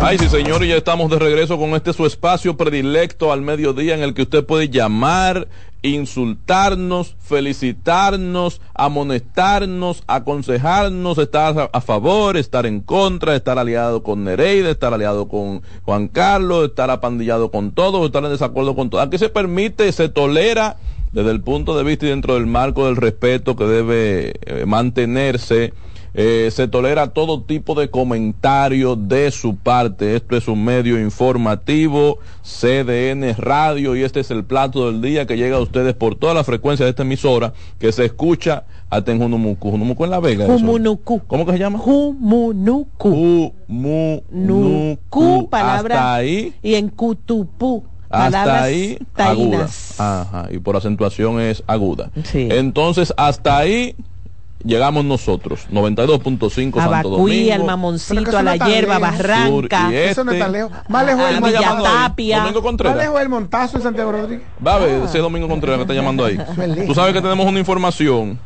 [SPEAKER 1] Ay, sí, señor, y ya estamos de regreso con este su espacio predilecto al mediodía en el que usted puede llamar, insultarnos, felicitarnos, amonestarnos, aconsejarnos, estar a, favor, estar en contra, estar aliado con Nereida, estar aliado con Juan Carlos, estar apandillado con todo, estar en desacuerdo con todo. Aquí se permite, se tolera desde el punto de vista y dentro del marco del respeto que debe eh, mantenerse eh, se tolera todo tipo de comentario de su parte. Esto es un medio informativo, CDN Radio, y este es el plato del día que llega a ustedes por toda la frecuencia de esta emisora, que se escucha hasta en Junumucu. Junumucu en La Vega.
[SPEAKER 3] Jumunucu.
[SPEAKER 1] ¿Cómo que se llama?
[SPEAKER 3] Jumunucu.
[SPEAKER 1] Jumunucu.
[SPEAKER 3] palabra.
[SPEAKER 1] Hasta ahí.
[SPEAKER 3] Y en Cutupú.
[SPEAKER 1] Hasta ahí, aguda.
[SPEAKER 3] taínas.
[SPEAKER 1] Ajá, y por acentuación es aguda.
[SPEAKER 3] Sí.
[SPEAKER 1] Entonces, hasta ahí llegamos nosotros. 92.5
[SPEAKER 3] A
[SPEAKER 1] Santo
[SPEAKER 3] Bacuí,
[SPEAKER 1] Domingo.
[SPEAKER 3] al Mamoncito, a
[SPEAKER 2] no
[SPEAKER 3] la
[SPEAKER 2] está
[SPEAKER 3] hierba,
[SPEAKER 2] lejos.
[SPEAKER 3] Barranca.
[SPEAKER 1] Y
[SPEAKER 2] Eso no está
[SPEAKER 1] Este.
[SPEAKER 2] lejos. Más lejos el
[SPEAKER 1] ¿Quién está llamando ahí?
[SPEAKER 3] Tapia.
[SPEAKER 1] Domingo
[SPEAKER 2] Más
[SPEAKER 1] Contreras.
[SPEAKER 2] lejos el montazo de Santiago Rodríguez.
[SPEAKER 1] Va a ver, ese es Domingo Contreras que está llamando ahí. Tú sabes que tenemos una información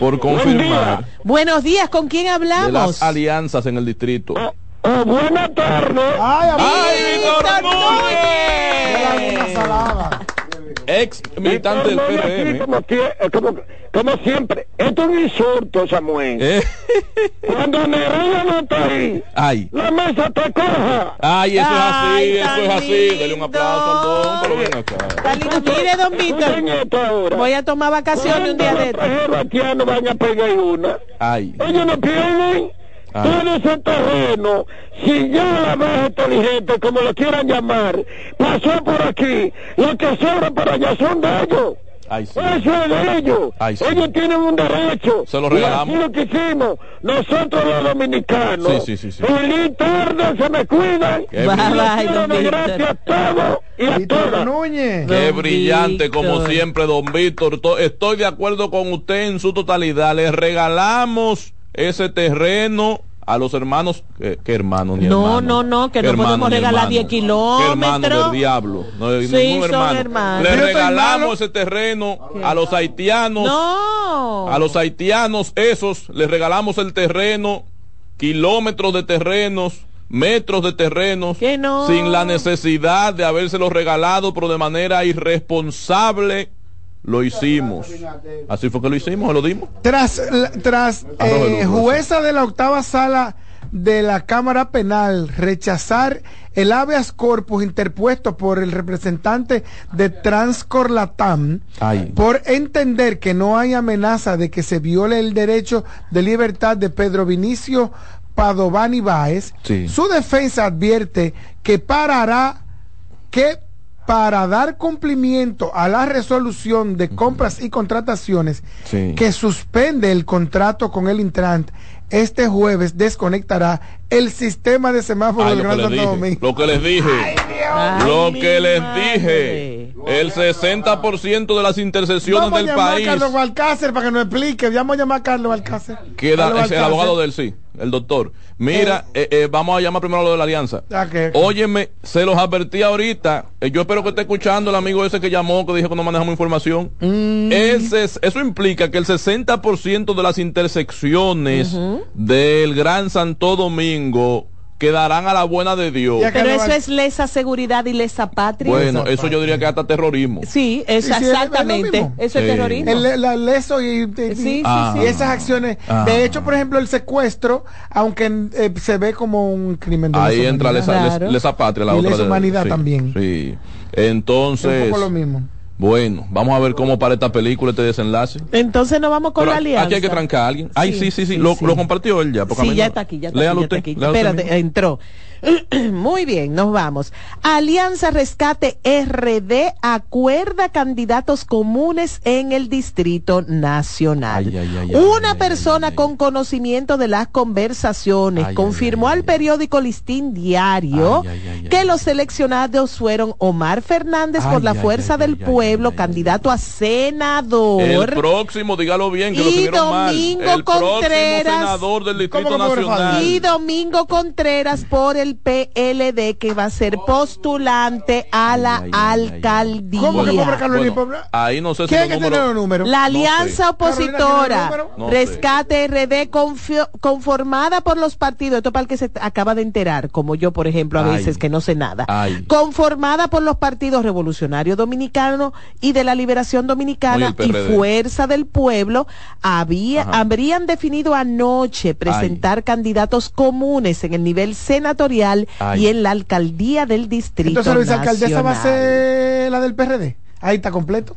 [SPEAKER 1] por confirmar
[SPEAKER 3] Buenos días, ¿con quién
[SPEAKER 1] de
[SPEAKER 3] hablamos?
[SPEAKER 1] las alianzas en el distrito.
[SPEAKER 16] Buenas tardes.
[SPEAKER 2] Ay,
[SPEAKER 1] ¡Ay,
[SPEAKER 3] Víctor.
[SPEAKER 1] Ex militante del PRM.
[SPEAKER 16] Como, eh, como, como siempre, esto es un insulto, Samuel.
[SPEAKER 1] Eh,
[SPEAKER 16] Cuando Nereida no está ahí,
[SPEAKER 1] Ay,
[SPEAKER 16] la mesa te coja.
[SPEAKER 1] ay, eso es así,
[SPEAKER 3] Ay,
[SPEAKER 1] eso es así. Dale un aplauso al don, pero ven acá.
[SPEAKER 3] Mire, don Víctor,
[SPEAKER 16] esto
[SPEAKER 3] voy a tomar vacaciones un día de
[SPEAKER 16] Cuando los haitianos van a pegar una,
[SPEAKER 1] Ay,
[SPEAKER 16] ellos no pierden
[SPEAKER 1] Ah.
[SPEAKER 16] todo ese terreno. Si ya la más inteligente, como lo quieran llamar, pasó por aquí, lo que sobra por allá son de ellos.
[SPEAKER 1] ay, sí.
[SPEAKER 16] Eso es de ellos.
[SPEAKER 1] Ay, sí.
[SPEAKER 16] Ellos tienen un derecho.
[SPEAKER 1] Se lo
[SPEAKER 16] Y
[SPEAKER 1] regalamos.
[SPEAKER 16] así lo que hicimos nosotros los dominicanos.
[SPEAKER 1] Sí, sí, sí, sí.
[SPEAKER 16] Feliz tarde, se me cuidan.
[SPEAKER 3] Bye,
[SPEAKER 16] gracias a todos y a
[SPEAKER 2] Víctor
[SPEAKER 16] todas.
[SPEAKER 2] Núñez.
[SPEAKER 1] Qué
[SPEAKER 3] Don
[SPEAKER 1] brillante, como siempre, don Víctor. To- Estoy de acuerdo con usted en su totalidad. Le regalamos ese terreno a los hermanos. ¿Qué, qué hermanos ni
[SPEAKER 3] No,
[SPEAKER 1] hermanos?
[SPEAKER 3] no, no, que
[SPEAKER 1] ¿Qué
[SPEAKER 3] no podemos regalar
[SPEAKER 1] hermanos?
[SPEAKER 3] 10
[SPEAKER 1] ¿Qué hermanos
[SPEAKER 3] kilómetros.
[SPEAKER 1] del diablo? No,
[SPEAKER 3] Sí,
[SPEAKER 1] ningún hermano.
[SPEAKER 3] hermanos.
[SPEAKER 1] Le regalamos ese terreno a los haitianos.
[SPEAKER 3] No.
[SPEAKER 1] A los haitianos esos les regalamos el terreno, kilómetros de terrenos, metros de terrenos,
[SPEAKER 3] Que no.
[SPEAKER 1] sin la necesidad de habérselos regalado, pero de manera irresponsable lo hicimos. Así fue que lo hicimos, lo dimos.
[SPEAKER 2] Tras, tras
[SPEAKER 1] de
[SPEAKER 2] eh, jueza de la octava sala de la Cámara Penal rechazar el habeas corpus interpuesto por el representante de Transcor Latam
[SPEAKER 1] Ay.
[SPEAKER 2] por entender que no hay amenaza de que se viole el derecho de libertad de Pedro Vinicio Padovani Báez,
[SPEAKER 1] Sí.
[SPEAKER 2] su defensa advierte que parará que para dar cumplimiento a la resolución de compras y contrataciones
[SPEAKER 1] Sí.
[SPEAKER 2] que suspende el contrato con el Intrant, este jueves desconectará el sistema de semáforos
[SPEAKER 1] Ay,
[SPEAKER 2] del
[SPEAKER 1] lo, que
[SPEAKER 2] Gran
[SPEAKER 1] les
[SPEAKER 2] Santo
[SPEAKER 1] dije,
[SPEAKER 2] Domingo.
[SPEAKER 1] lo que les dije,
[SPEAKER 3] Ay,
[SPEAKER 1] lo que les
[SPEAKER 3] madre.
[SPEAKER 1] dije, el 60% de las intercesiones
[SPEAKER 2] Vamos a
[SPEAKER 1] del
[SPEAKER 2] llamar
[SPEAKER 1] país
[SPEAKER 2] a Carlos Balcácer para que nos explique. Vamos a llamar a Carlos Balcácer.
[SPEAKER 1] queda,
[SPEAKER 2] Carlos
[SPEAKER 1] el
[SPEAKER 2] Balcácer.
[SPEAKER 1] abogado del sí. el doctor. Mira, eh, eh, vamos a llamar primero a lo de la alianza.
[SPEAKER 2] Ah, que-
[SPEAKER 1] Óyeme, se los advertí ahorita. Eh, yo espero que esté escuchando el amigo ese que llamó, que dijo que no manejamos información.
[SPEAKER 2] Mm.
[SPEAKER 1] Ese es- eso implica que el 60% de las intersecciones del Gran Santo Domingo quedarán a la buena de Dios.
[SPEAKER 3] Pero eso es lesa seguridad y lesa patria.
[SPEAKER 1] Bueno, eso yo diría que hasta terrorismo.
[SPEAKER 3] Sí, es
[SPEAKER 2] Sí, sí, es- es lo
[SPEAKER 3] exactamente. eso es
[SPEAKER 1] Sí.
[SPEAKER 3] terrorismo.
[SPEAKER 2] El, la- leso y, y-
[SPEAKER 3] Sí, sí,
[SPEAKER 1] Ah.
[SPEAKER 2] y esas acciones.
[SPEAKER 1] Ah.
[SPEAKER 2] De hecho, por ejemplo, el secuestro, aunque eh, se ve como un crimen de
[SPEAKER 1] Ahí
[SPEAKER 2] lesa
[SPEAKER 1] entra lesa, les-
[SPEAKER 3] Claro.
[SPEAKER 1] lesa patria, la
[SPEAKER 2] Y
[SPEAKER 1] otra.
[SPEAKER 2] lesa
[SPEAKER 1] de-
[SPEAKER 2] humanidad
[SPEAKER 1] sí,
[SPEAKER 2] también.
[SPEAKER 1] Sí.
[SPEAKER 2] Es
[SPEAKER 1] Entonces,
[SPEAKER 2] un poco lo mismo.
[SPEAKER 1] Bueno, vamos a ver cómo para esta película este desenlace.
[SPEAKER 3] Entonces nos vamos con
[SPEAKER 1] Pero
[SPEAKER 3] la alianza.
[SPEAKER 1] aquí hay que trancar a alguien. Ay, sí, sí, sí, lo, lo compartió él ya. porque
[SPEAKER 3] Sí, ya
[SPEAKER 1] no-
[SPEAKER 3] está aquí, ya está
[SPEAKER 1] Léalo
[SPEAKER 3] aquí, ya está
[SPEAKER 1] usted,
[SPEAKER 3] aquí.
[SPEAKER 1] léalo
[SPEAKER 3] Espérate, entró. Muy bien, nos vamos. Alianza Rescate RD acuerda candidatos comunes en el Distrito Nacional.
[SPEAKER 1] Ay, ay, ay,
[SPEAKER 3] Una persona con conocimiento de las conversaciones
[SPEAKER 1] Ay,
[SPEAKER 3] confirmó al periódico Listín Diario
[SPEAKER 1] Ay, ay, ay,
[SPEAKER 3] que los seleccionados fueron Omar Fernández
[SPEAKER 1] Ay,
[SPEAKER 3] por la
[SPEAKER 1] ay,
[SPEAKER 3] Fuerza
[SPEAKER 1] ay,
[SPEAKER 3] del
[SPEAKER 1] ay, ay,
[SPEAKER 3] Pueblo, candidato a senador.
[SPEAKER 1] El próximo, dígalo bien, que lo
[SPEAKER 3] Y
[SPEAKER 1] mal.
[SPEAKER 3] Domingo
[SPEAKER 1] El próximo
[SPEAKER 3] Contreras.
[SPEAKER 1] senador del Distrito
[SPEAKER 2] ¿Cómo que pobre
[SPEAKER 1] Nacional.
[SPEAKER 3] Y Domingo Contreras por el PLD que va a ser postulante a la alcaldía.
[SPEAKER 2] ¿Cómo que pobre Carolina?
[SPEAKER 1] Bueno,
[SPEAKER 2] pobre?
[SPEAKER 1] ahí no sé si
[SPEAKER 2] ¿Quién
[SPEAKER 1] los
[SPEAKER 2] que tiene
[SPEAKER 1] números-
[SPEAKER 2] los números?
[SPEAKER 3] La
[SPEAKER 1] No
[SPEAKER 3] alianza
[SPEAKER 1] sé.
[SPEAKER 3] opositora.
[SPEAKER 1] No sé.
[SPEAKER 3] Rescate RD confio- conformada por los partidos, esto para el que se acaba de enterar, como yo por ejemplo a
[SPEAKER 1] Ay.
[SPEAKER 3] veces que no sé nada,
[SPEAKER 1] Ay.
[SPEAKER 3] conformada por los partidos Revolucionario Dominicano y de la Liberación Dominicana
[SPEAKER 1] No, y.
[SPEAKER 3] Fuerza del Pueblo, había,
[SPEAKER 1] Ajá.
[SPEAKER 3] habrían definido anoche presentar candidatos comunes en el nivel senatorial
[SPEAKER 1] Ay.
[SPEAKER 3] y en la alcaldía del distrito
[SPEAKER 2] Entonces, la vicealcaldesa va a ser la del PRD. Ahí está completo.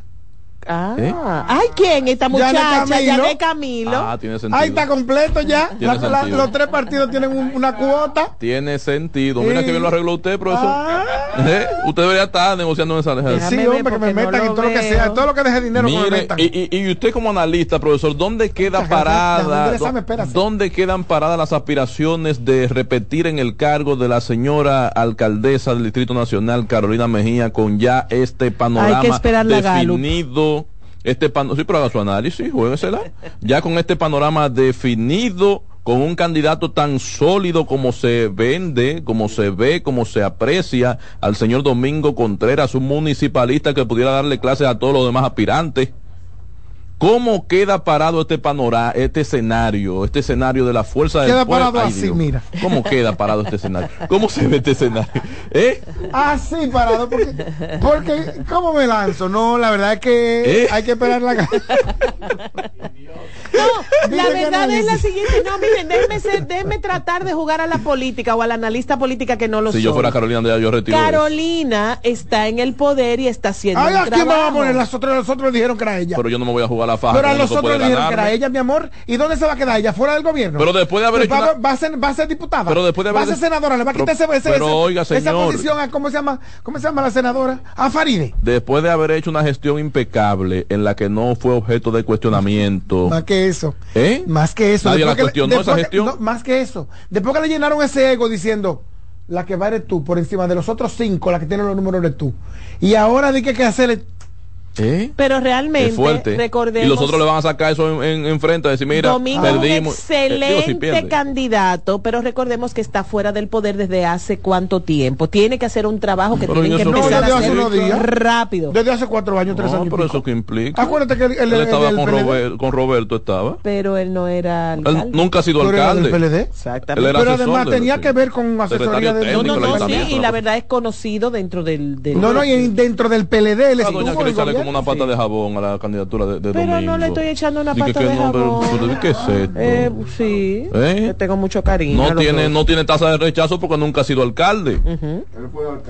[SPEAKER 3] Ah,
[SPEAKER 1] ¿Eh?
[SPEAKER 3] ay, ¿quién? Esta muchacha,
[SPEAKER 2] Camilo.
[SPEAKER 3] Yané Camilo.
[SPEAKER 1] Ah, tiene sentido.
[SPEAKER 2] Ahí está completo ya. La- la- los tres partidos tienen un- una cuota.
[SPEAKER 1] Tiene sentido. Mira
[SPEAKER 2] Sí.
[SPEAKER 1] que bien lo arregló usted, profesor.
[SPEAKER 2] Ah.
[SPEAKER 1] ¿Eh? Usted debería estar negociando en esa
[SPEAKER 3] Déjame
[SPEAKER 2] Sí, hombre, que me
[SPEAKER 3] porque no
[SPEAKER 2] metan en
[SPEAKER 3] lo
[SPEAKER 2] todo lo que sea. Todo lo que deje dinero que me
[SPEAKER 1] Mire,
[SPEAKER 2] metan.
[SPEAKER 1] y, y- y usted como analista, profesor, ¿dónde queda
[SPEAKER 2] Muchas
[SPEAKER 1] parada? ¿Dónde quedan paradas las aspiraciones de repetir en el cargo de la señora alcaldesa del Distrito Nacional, Carolina Mejía, con ya este panorama
[SPEAKER 3] Hay que esperar la Gallup.
[SPEAKER 1] definido? Este pano sí, pero haga su análisis, juéguesela. Ya con este panorama definido, con un candidato tan sólido como se vende, como se ve, como se aprecia al señor Domingo Contreras, un municipalista que pudiera darle clases a todos los demás aspirantes. ¿Cómo queda parado este panorama, este escenario, este escenario de la fuerza del
[SPEAKER 2] Queda
[SPEAKER 1] pueblo?
[SPEAKER 2] parado
[SPEAKER 1] Ay,
[SPEAKER 2] así,
[SPEAKER 1] Dios.
[SPEAKER 2] mira.
[SPEAKER 1] ¿Cómo queda parado este escenario? ¿Cómo se ve este escenario? ¿Eh?
[SPEAKER 2] Así parado, porque, porque ¿cómo me lanzo? No, la verdad es que
[SPEAKER 1] ¿Eh?
[SPEAKER 2] hay que esperar la
[SPEAKER 3] No, la verdad es la siguiente. No, miren, déjenme, ser- déjenme tratar de jugar a la política o al analista política que no lo
[SPEAKER 1] Si
[SPEAKER 3] soy.
[SPEAKER 1] yo fuera Carolina, ya yo retiro.
[SPEAKER 3] Carolina está en el poder y está haciendo
[SPEAKER 2] Ay,
[SPEAKER 3] un
[SPEAKER 2] ¿a quién va a
[SPEAKER 3] trabajo.
[SPEAKER 2] poner? Las otras, los otros dijeron que era ella.
[SPEAKER 1] Pero yo no me voy a jugar la faja.
[SPEAKER 2] Pero a los otros dijeron que era ella, mi amor. ¿Y dónde se va a quedar ella? ¿Fuera del gobierno?
[SPEAKER 1] Pero después de haber
[SPEAKER 2] Pues
[SPEAKER 1] hecho
[SPEAKER 2] va,
[SPEAKER 1] una-
[SPEAKER 2] va a ser, va a ser diputada.
[SPEAKER 1] Pero después de
[SPEAKER 2] Va a
[SPEAKER 1] haber-
[SPEAKER 2] ser senadora. Le va a quitar
[SPEAKER 1] Pero-
[SPEAKER 2] ese,
[SPEAKER 1] pero
[SPEAKER 2] ese-
[SPEAKER 1] oiga,
[SPEAKER 2] esa
[SPEAKER 1] señor.
[SPEAKER 2] posición a, ¿cómo se llama? ¿Cómo se llama la senadora? A Faride.
[SPEAKER 1] Después de haber hecho una gestión impecable en la que no fue objeto de cuestionamiento.
[SPEAKER 2] Más que eso.
[SPEAKER 1] ¿Eh?
[SPEAKER 2] Más que eso.
[SPEAKER 1] Nadie la
[SPEAKER 2] le-
[SPEAKER 1] cuestionó esa
[SPEAKER 2] después que-
[SPEAKER 1] gestión.
[SPEAKER 2] no, más que eso. Después que le llenaron ese ego diciendo, la que va eres tú, por encima de los otros cinco, la que tiene los números eres tú. Y ahora di que hay que hacerle...
[SPEAKER 1] ¿Eh?
[SPEAKER 3] Pero realmente,
[SPEAKER 1] fuerte.
[SPEAKER 3] recordemos.
[SPEAKER 1] Y los otros le van a sacar eso en, en, en frente a decir, mira,
[SPEAKER 3] Domingo
[SPEAKER 1] perdimos.
[SPEAKER 3] es un
[SPEAKER 1] Eh, digo, si
[SPEAKER 3] excelente candidato, pero recordemos que está fuera del poder desde hace cuánto tiempo. Tiene que hacer un trabajo que
[SPEAKER 1] Pero ¿y
[SPEAKER 3] que empezar a hacer
[SPEAKER 2] unos días.
[SPEAKER 3] rápido.
[SPEAKER 2] Desde hace cuatro años, tres
[SPEAKER 1] No,
[SPEAKER 2] años.
[SPEAKER 1] pero
[SPEAKER 2] pico.
[SPEAKER 1] eso que implica.
[SPEAKER 2] Acuérdate que el, el-
[SPEAKER 1] Él
[SPEAKER 2] el
[SPEAKER 1] estaba con. Robert- con Roberto, estaba.
[SPEAKER 3] Pero él no era alcalde.
[SPEAKER 1] nunca ha sido
[SPEAKER 2] Pero era del
[SPEAKER 1] alcalde.
[SPEAKER 2] PLD.
[SPEAKER 3] Exactamente.
[SPEAKER 1] Él era
[SPEAKER 2] Pero además
[SPEAKER 1] de-
[SPEAKER 2] tenía
[SPEAKER 1] sí.
[SPEAKER 2] que ver con asesoría de...
[SPEAKER 3] No, no, no, sí, y la verdad es conocido dentro del...
[SPEAKER 2] No, no, y dentro del PLD él estuvo
[SPEAKER 1] una pata de jabón a la candidatura de, de
[SPEAKER 3] Pero
[SPEAKER 1] Domingo.
[SPEAKER 3] no le estoy echando una pata
[SPEAKER 1] que
[SPEAKER 3] de
[SPEAKER 1] no, pero-
[SPEAKER 3] jabón.
[SPEAKER 1] pero ¿qué es esto?
[SPEAKER 3] Eh, sí,
[SPEAKER 1] ¿Eh?
[SPEAKER 3] le tengo mucho cariño.
[SPEAKER 1] No tiene, no tiene tasa de rechazo porque nunca ha sido alcalde.
[SPEAKER 3] Ujú.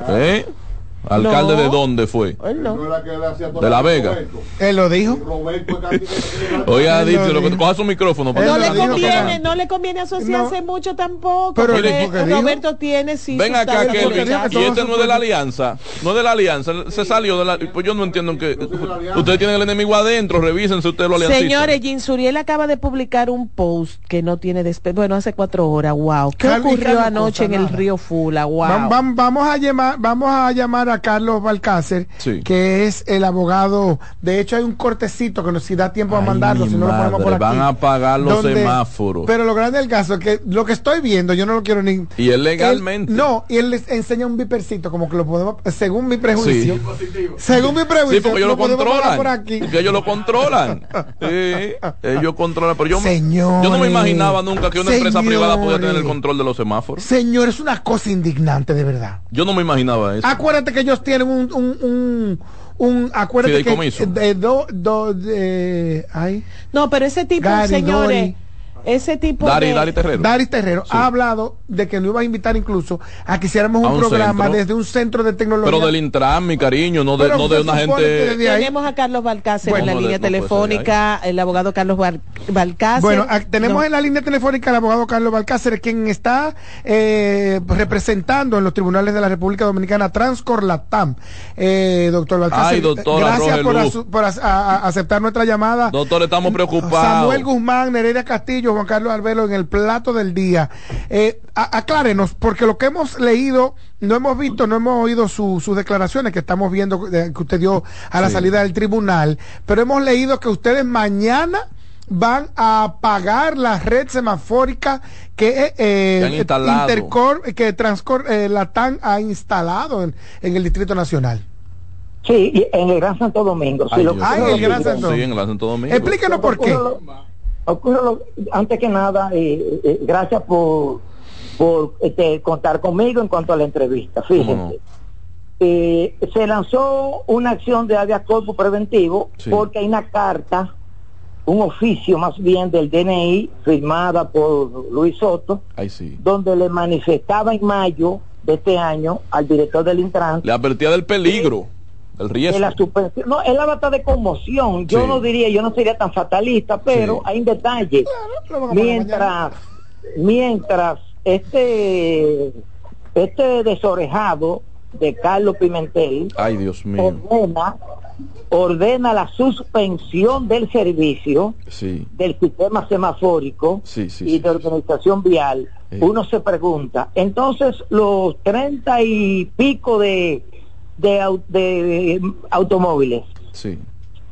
[SPEAKER 1] ¿Eh? ¿Alcalde
[SPEAKER 3] No.
[SPEAKER 1] de dónde fue?
[SPEAKER 3] Él no.
[SPEAKER 1] De La Vega.
[SPEAKER 2] Él lo dijo.
[SPEAKER 1] Oiga, dice,
[SPEAKER 2] lo
[SPEAKER 1] lo que coja su micrófono. para
[SPEAKER 3] No
[SPEAKER 1] que
[SPEAKER 3] le
[SPEAKER 2] lo
[SPEAKER 3] conviene,
[SPEAKER 2] que-
[SPEAKER 3] no le conviene asociarse mucho tampoco.
[SPEAKER 2] Pero
[SPEAKER 3] porque
[SPEAKER 2] él dijo que dijo.
[SPEAKER 3] Roberto tiene sí.
[SPEAKER 1] Ven
[SPEAKER 3] su
[SPEAKER 1] acá,
[SPEAKER 3] rechazo.
[SPEAKER 1] Y este no es de la alianza. No es de la alianza. Se salió de la. Pues yo no entiendo que. Ustedes tienen el enemigo adentro. Revísense ustedes los aliancistas.
[SPEAKER 3] Señores, Jean Suriel acaba de publicar un post que no tiene despe bueno, hace cuatro horas, wow. ¿Qué ocurrió anoche en el río Fula? Wow.
[SPEAKER 2] Vam- vam- vamos a llamar, vamos a llamar a, a Carlos Balcácer,
[SPEAKER 1] Sí.
[SPEAKER 2] que es el abogado. De hecho, hay un cortecito que nos si da tiempo a mandarlo, si no lo ponemos por aquí.
[SPEAKER 1] van a apagar los
[SPEAKER 2] donde-
[SPEAKER 1] semáforos.
[SPEAKER 2] Pero lo grande del caso es que lo que estoy viendo, yo no lo quiero ni.
[SPEAKER 1] Y es legalmente.
[SPEAKER 2] Él- no, y él les enseña un vipercito, como que lo podemos, según mi prejuicio.
[SPEAKER 1] Sí.
[SPEAKER 2] Según mi prejuicio,
[SPEAKER 1] Sí, porque ellos lo controlan.
[SPEAKER 2] por aquí.
[SPEAKER 1] Porque ellos lo controlan. Sí, ellos controlan. Pero yo, me-
[SPEAKER 2] Señores.
[SPEAKER 1] yo no me imaginaba nunca que una empresa privada podía tener el control de los semáforos.
[SPEAKER 2] Señor, es una cosa indignante, de verdad.
[SPEAKER 1] Yo no me imaginaba eso.
[SPEAKER 2] Acuérdate que ellos tienen un, un, un, un- acuérdate que de do, do, de, ay.
[SPEAKER 3] No, pero ese tipo,
[SPEAKER 2] Gary,
[SPEAKER 3] señores,
[SPEAKER 2] Dori.
[SPEAKER 3] Ese tipo
[SPEAKER 1] Dari,
[SPEAKER 3] de...
[SPEAKER 1] Dari Terrero.
[SPEAKER 2] Daris Terrero ha hablado de que nos iba a invitar incluso a que hiciéramos un,
[SPEAKER 1] un
[SPEAKER 2] programa
[SPEAKER 1] centro.
[SPEAKER 2] desde un centro de tecnología.
[SPEAKER 1] Pero del Intran, mi cariño, no de,
[SPEAKER 2] Pero
[SPEAKER 1] no de una gente.
[SPEAKER 3] Tenemos a Carlos Balcácer
[SPEAKER 2] Bueno,
[SPEAKER 3] en la
[SPEAKER 1] no,
[SPEAKER 3] línea
[SPEAKER 1] de
[SPEAKER 3] telefónica, el abogado Carlos Bal- Balcácer.
[SPEAKER 2] Bueno, a- tenemos
[SPEAKER 3] No.
[SPEAKER 2] en la línea telefónica al abogado Carlos Balcácer, quien está eh, representando en los tribunales de la República Dominicana Transcorlatam. Eh, doctor Balcácer,
[SPEAKER 1] Ay, doctora
[SPEAKER 2] gracias por,
[SPEAKER 1] Rogeluz.
[SPEAKER 2] asu- por as- a- a- aceptar nuestra llamada.
[SPEAKER 1] Doctor, estamos preocupados.
[SPEAKER 2] Samuel Guzmán, Nereida Castillo, Juan Carlos Albelo en el plato del día. Eh, aclárenos, porque lo que hemos leído, no hemos visto, no hemos oído su- sus declaraciones que estamos viendo eh, que usted dio a la
[SPEAKER 1] Sí.
[SPEAKER 2] salida del tribunal, pero hemos leído que ustedes mañana van a pagar la red semafórica que, eh,
[SPEAKER 1] Que instalado.
[SPEAKER 2] Intercor, que Transcor, eh, Latam ha instalado en, en el Distrito Nacional.
[SPEAKER 17] Sí, y en el Gran Santo Domingo.
[SPEAKER 1] Ay,
[SPEAKER 17] Sí, lo
[SPEAKER 1] Dios
[SPEAKER 2] Ah, en el Gran. Santo
[SPEAKER 1] Sí, en el Santo Domingo.
[SPEAKER 2] Explíquenos por qué.
[SPEAKER 17] Ocurre lo- antes que nada, eh, eh, gracias por, por este, contar conmigo en cuanto a la entrevista.
[SPEAKER 1] ¿Cómo
[SPEAKER 17] Fíjense.
[SPEAKER 1] no?
[SPEAKER 17] Eh, se lanzó una acción de habeas corpus preventivo
[SPEAKER 1] Sí.
[SPEAKER 17] porque hay una carta, un oficio más bien del DNI firmada por Luis Soto, donde le manifestaba en mayo de este año al director del Intran
[SPEAKER 1] Le advertía del peligro,
[SPEAKER 17] de
[SPEAKER 1] riesgo.
[SPEAKER 17] la suspensión. No, es la bata de conmoción. Yo
[SPEAKER 1] Sí.
[SPEAKER 17] no diría, yo no sería tan fatalista, pero
[SPEAKER 1] Sí.
[SPEAKER 17] hay un detalle. mientras, mientras este, este desorejado de Carlos Pimentel
[SPEAKER 1] Ay, Dios mío.
[SPEAKER 17] ordena, ordena la suspensión del servicio
[SPEAKER 1] Sí,
[SPEAKER 17] del sistema semafórico
[SPEAKER 1] sí, sí.
[SPEAKER 17] y
[SPEAKER 1] sí,
[SPEAKER 17] de organización vial,
[SPEAKER 1] Sí.
[SPEAKER 17] uno se pregunta, entonces los treinta y pico de, de, de automóviles,
[SPEAKER 1] Sí,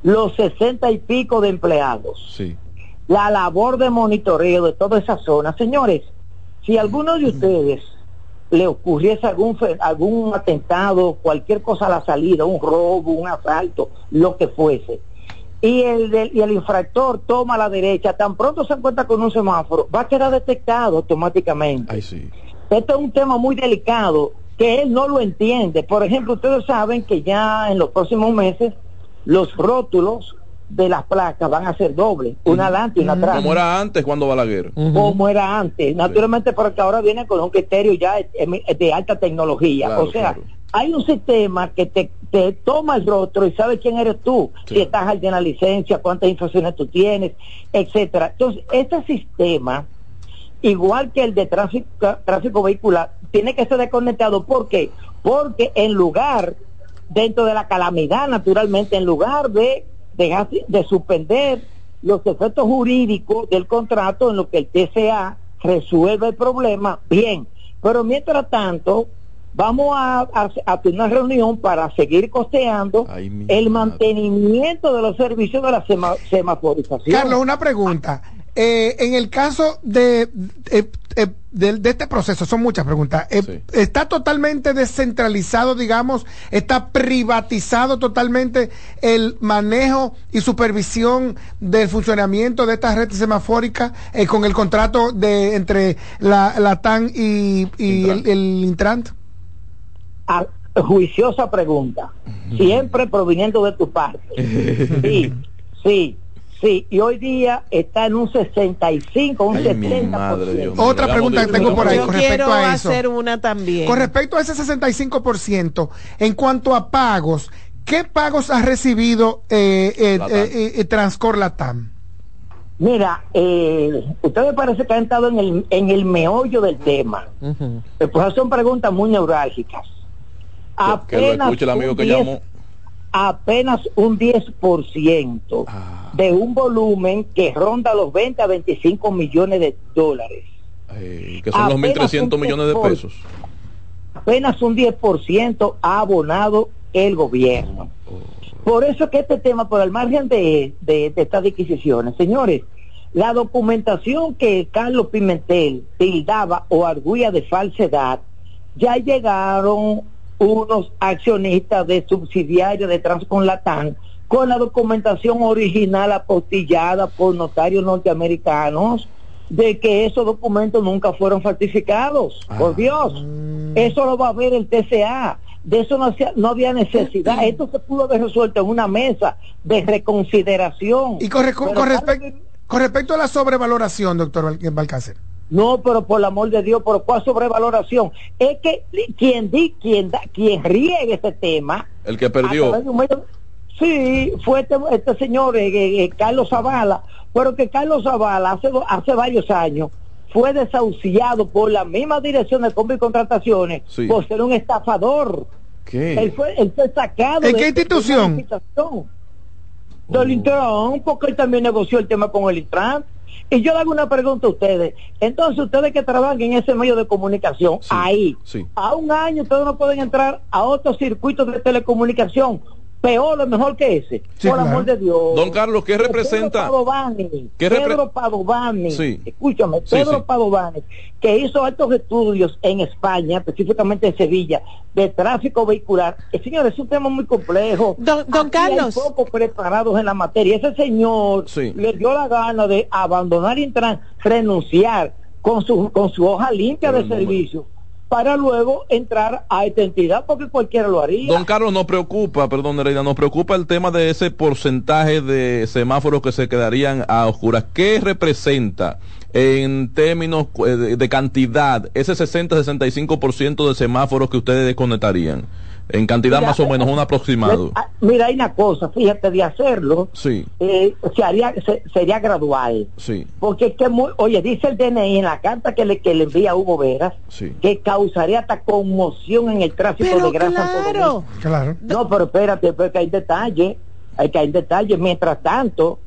[SPEAKER 17] los sesenta y pico de empleados,
[SPEAKER 1] sí.
[SPEAKER 17] la labor de monitoreo de toda esa zona, señores, si a alguno de ustedes le ocurriese algún algún atentado, cualquier cosa a la salida, un robo, un asalto, lo que fuese, y el, del- y el infractor toma a la derecha, tan pronto se encuentra con un semáforo, va a quedar detectado automáticamente. Esto es un tema muy delicado que él no lo entiende. Por ejemplo, ustedes saben que ya en los próximos meses los rótulos de las placas van a ser dobles, una adelante y una atrás
[SPEAKER 1] Como era antes cuando Balaguer.
[SPEAKER 17] como era antes. Naturalmente, porque ahora viene con un criterio ya de, de alta tecnología.
[SPEAKER 1] Claro,
[SPEAKER 17] o sea,
[SPEAKER 1] claro.
[SPEAKER 17] hay un sistema que te, te toma el rostro y sabe quién eres tú, si estás al de la licencia, cuántas infracciones tú tienes, etcétera. Entonces, este sistema, igual que el de tráfico, tráfico vehicular, tiene que ser desconectado. ¿Por qué? Porque en lugar, dentro de la calamidad, naturalmente, en lugar de dejar de suspender los efectos jurídicos del contrato en lo que el TCA resuelve el problema, bien. Pero mientras tanto, vamos a, a, a tener una reunión para seguir costeando el mantenimiento de los servicios de la sema- semaforización.
[SPEAKER 2] Carlos, una pregunta. Eh, en el caso de, eh, eh, de, de este proceso, son muchas preguntas. Eh, ¿Está totalmente descentralizado, digamos? ¿Está privatizado totalmente el manejo y supervisión del funcionamiento de esta red semafórica eh, con el contrato de entre la, la TAN y, y el, el Intrant?
[SPEAKER 17] a- juiciosa pregunta, siempre proviniendo de tu parte. Sí, sí, sí. Y hoy día está en un 65, un 70%.
[SPEAKER 2] Otra pregunta que tengo por ahí con
[SPEAKER 3] quiero
[SPEAKER 2] respecto a eso.
[SPEAKER 3] hacer una también.
[SPEAKER 2] Con respecto a ese 65%, en cuanto a pagos, ¿qué pagos ha recibido eh, eh,
[SPEAKER 17] Latam.
[SPEAKER 2] eh, eh, Transcor Latam?
[SPEAKER 17] Mira, eh, ustedes parece que han estado en el, en el meollo del tema. Eh, Pues son preguntas muy neurálgicas.
[SPEAKER 1] Que lo escuche el amigo que
[SPEAKER 17] 10
[SPEAKER 1] llamó.
[SPEAKER 17] Apenas un 10%
[SPEAKER 1] Ah.
[SPEAKER 17] de un volumen que ronda los 20 a 25 millones de dólares.
[SPEAKER 1] Eh, que son los
[SPEAKER 17] Apenas
[SPEAKER 1] 1.300
[SPEAKER 17] un
[SPEAKER 1] millones de pesos.
[SPEAKER 17] apenas un 10% ha abonado el gobierno. Por eso que este tema, por el margen de, de, de estas adquisiciones, señores, la documentación que Carlos Pimentel tildaba o arguía de falsedad, ya llegaron unos accionistas de subsidiarios de Transconlatán con la documentación original apostillada por notarios norteamericanos de que esos documentos nunca fueron falsificados. Por Dios, eso lo va a ver el TCA. De eso no, hacía- no había necesidad. Esto se pudo haber resuelto en una mesa de reconsideración.
[SPEAKER 2] Y con, con respec- con respecto a la sobrevaloración, doctor Balcácer.
[SPEAKER 17] No, pero por el amor de Dios, ¿por cuál sobrevaloración? Es que quien di, quien da, quien riegue este tema,
[SPEAKER 1] El que perdió.
[SPEAKER 17] de medio- sí, fue este, este señor eh, eh, eh, Carlos Zavala, pero que Carlos Zavala hace, hace varios años fue desahuciado por la misma dirección de compra y contrataciones
[SPEAKER 1] Sí.
[SPEAKER 17] por ser un estafador.
[SPEAKER 1] ¿Qué?
[SPEAKER 17] Él fue, él fue sacado.
[SPEAKER 2] ¿En
[SPEAKER 17] de-
[SPEAKER 2] qué
[SPEAKER 17] de
[SPEAKER 2] institución?
[SPEAKER 17] licitación. Del Intran, porque él también negoció el tema con el Intran. Y yo le hago una pregunta a ustedes. Entonces, ustedes que trabajan en ese medio de comunicación, ahí,
[SPEAKER 1] sí.
[SPEAKER 17] a un año ustedes no pueden entrar a otros circuitos de telecomunicación, peor o mejor que ese.
[SPEAKER 1] Sí,
[SPEAKER 17] por
[SPEAKER 1] claro.
[SPEAKER 17] amor de Dios.
[SPEAKER 1] Don Carlos, ¿qué
[SPEAKER 17] Pedro
[SPEAKER 1] representa?
[SPEAKER 17] Padovani,
[SPEAKER 1] ¿Qué repre-
[SPEAKER 17] Pedro Padovani,
[SPEAKER 1] Sí.
[SPEAKER 17] escúchame, Pedro
[SPEAKER 1] sí.
[SPEAKER 17] Padovani, que hizo altos estudios en España, específicamente en Sevilla, de tráfico vehicular. Eh, señores, es un tema muy complejo.
[SPEAKER 3] Don, don
[SPEAKER 17] Aquí hay
[SPEAKER 3] Carlos.
[SPEAKER 17] poco preparados en la materia. Ese señor
[SPEAKER 1] Sí.
[SPEAKER 17] le dio la gana de abandonar Intran, renunciar con su, con su hoja limpia de servicio para luego entrar a esta entidad porque cualquiera lo haría.
[SPEAKER 1] Don Carlos, nos preocupa, perdón, Nereida, nos preocupa el tema de ese porcentaje de semáforos que se quedarían a oscuras. ¿Qué representa en términos eh, de, cantidad ese 60-65% de semáforos que ustedes desconectarían? En cantidad
[SPEAKER 17] Mira,
[SPEAKER 1] más o menos, un aproximado.
[SPEAKER 17] Ah, Mira, hay una cosa, fíjate, de hacerlo,
[SPEAKER 1] Sí,
[SPEAKER 17] eh, se haría, se- sería gradual.
[SPEAKER 1] sí,
[SPEAKER 17] Porque es que muy, oye, dice el DNI en la carta que le, que le envía a Hugo Veras
[SPEAKER 1] sí.
[SPEAKER 17] que causaría hasta conmoción en el tráfico
[SPEAKER 3] Pero
[SPEAKER 17] de Gran Santo
[SPEAKER 3] claro.
[SPEAKER 17] Domingo.
[SPEAKER 2] Claro.
[SPEAKER 17] No, pero espérate, porque hay detalles, hay que hay detalles. Mientras tanto,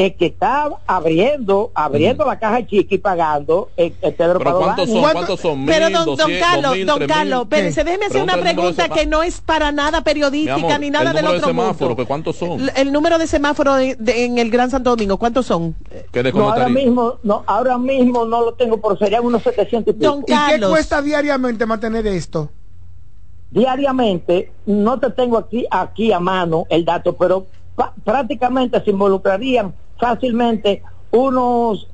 [SPEAKER 17] el que está abriendo, abriendo la caja chica y pagando, el, el Pedro
[SPEAKER 1] Pero ¿cuántos son? ¿Cuántos son?
[SPEAKER 3] Pero
[SPEAKER 1] ¿Mil,
[SPEAKER 3] don, don Carlos,
[SPEAKER 1] mil,
[SPEAKER 3] don? Carlos, espérese, déjeme hacer una pregunta que no es para nada periodística
[SPEAKER 1] amor,
[SPEAKER 3] ni nada
[SPEAKER 1] el
[SPEAKER 3] del
[SPEAKER 1] número de
[SPEAKER 3] otro
[SPEAKER 1] semáforos,
[SPEAKER 3] mundo.
[SPEAKER 1] ¿que ¿cuántos son?
[SPEAKER 3] El, el número de semáforos de- de- en el Gran Santo Domingo, ¿cuántos son?
[SPEAKER 1] ¿Qué
[SPEAKER 17] No, ahora mismo, no, ahora mismo no lo tengo, pero serían unos 700 y pico.
[SPEAKER 3] Don
[SPEAKER 2] ¿Y qué cuesta diariamente mantener esto?
[SPEAKER 17] diariamente, no te tengo aquí, aquí a mano el dato, pero pa- prácticamente se involucrarían fácilmente unos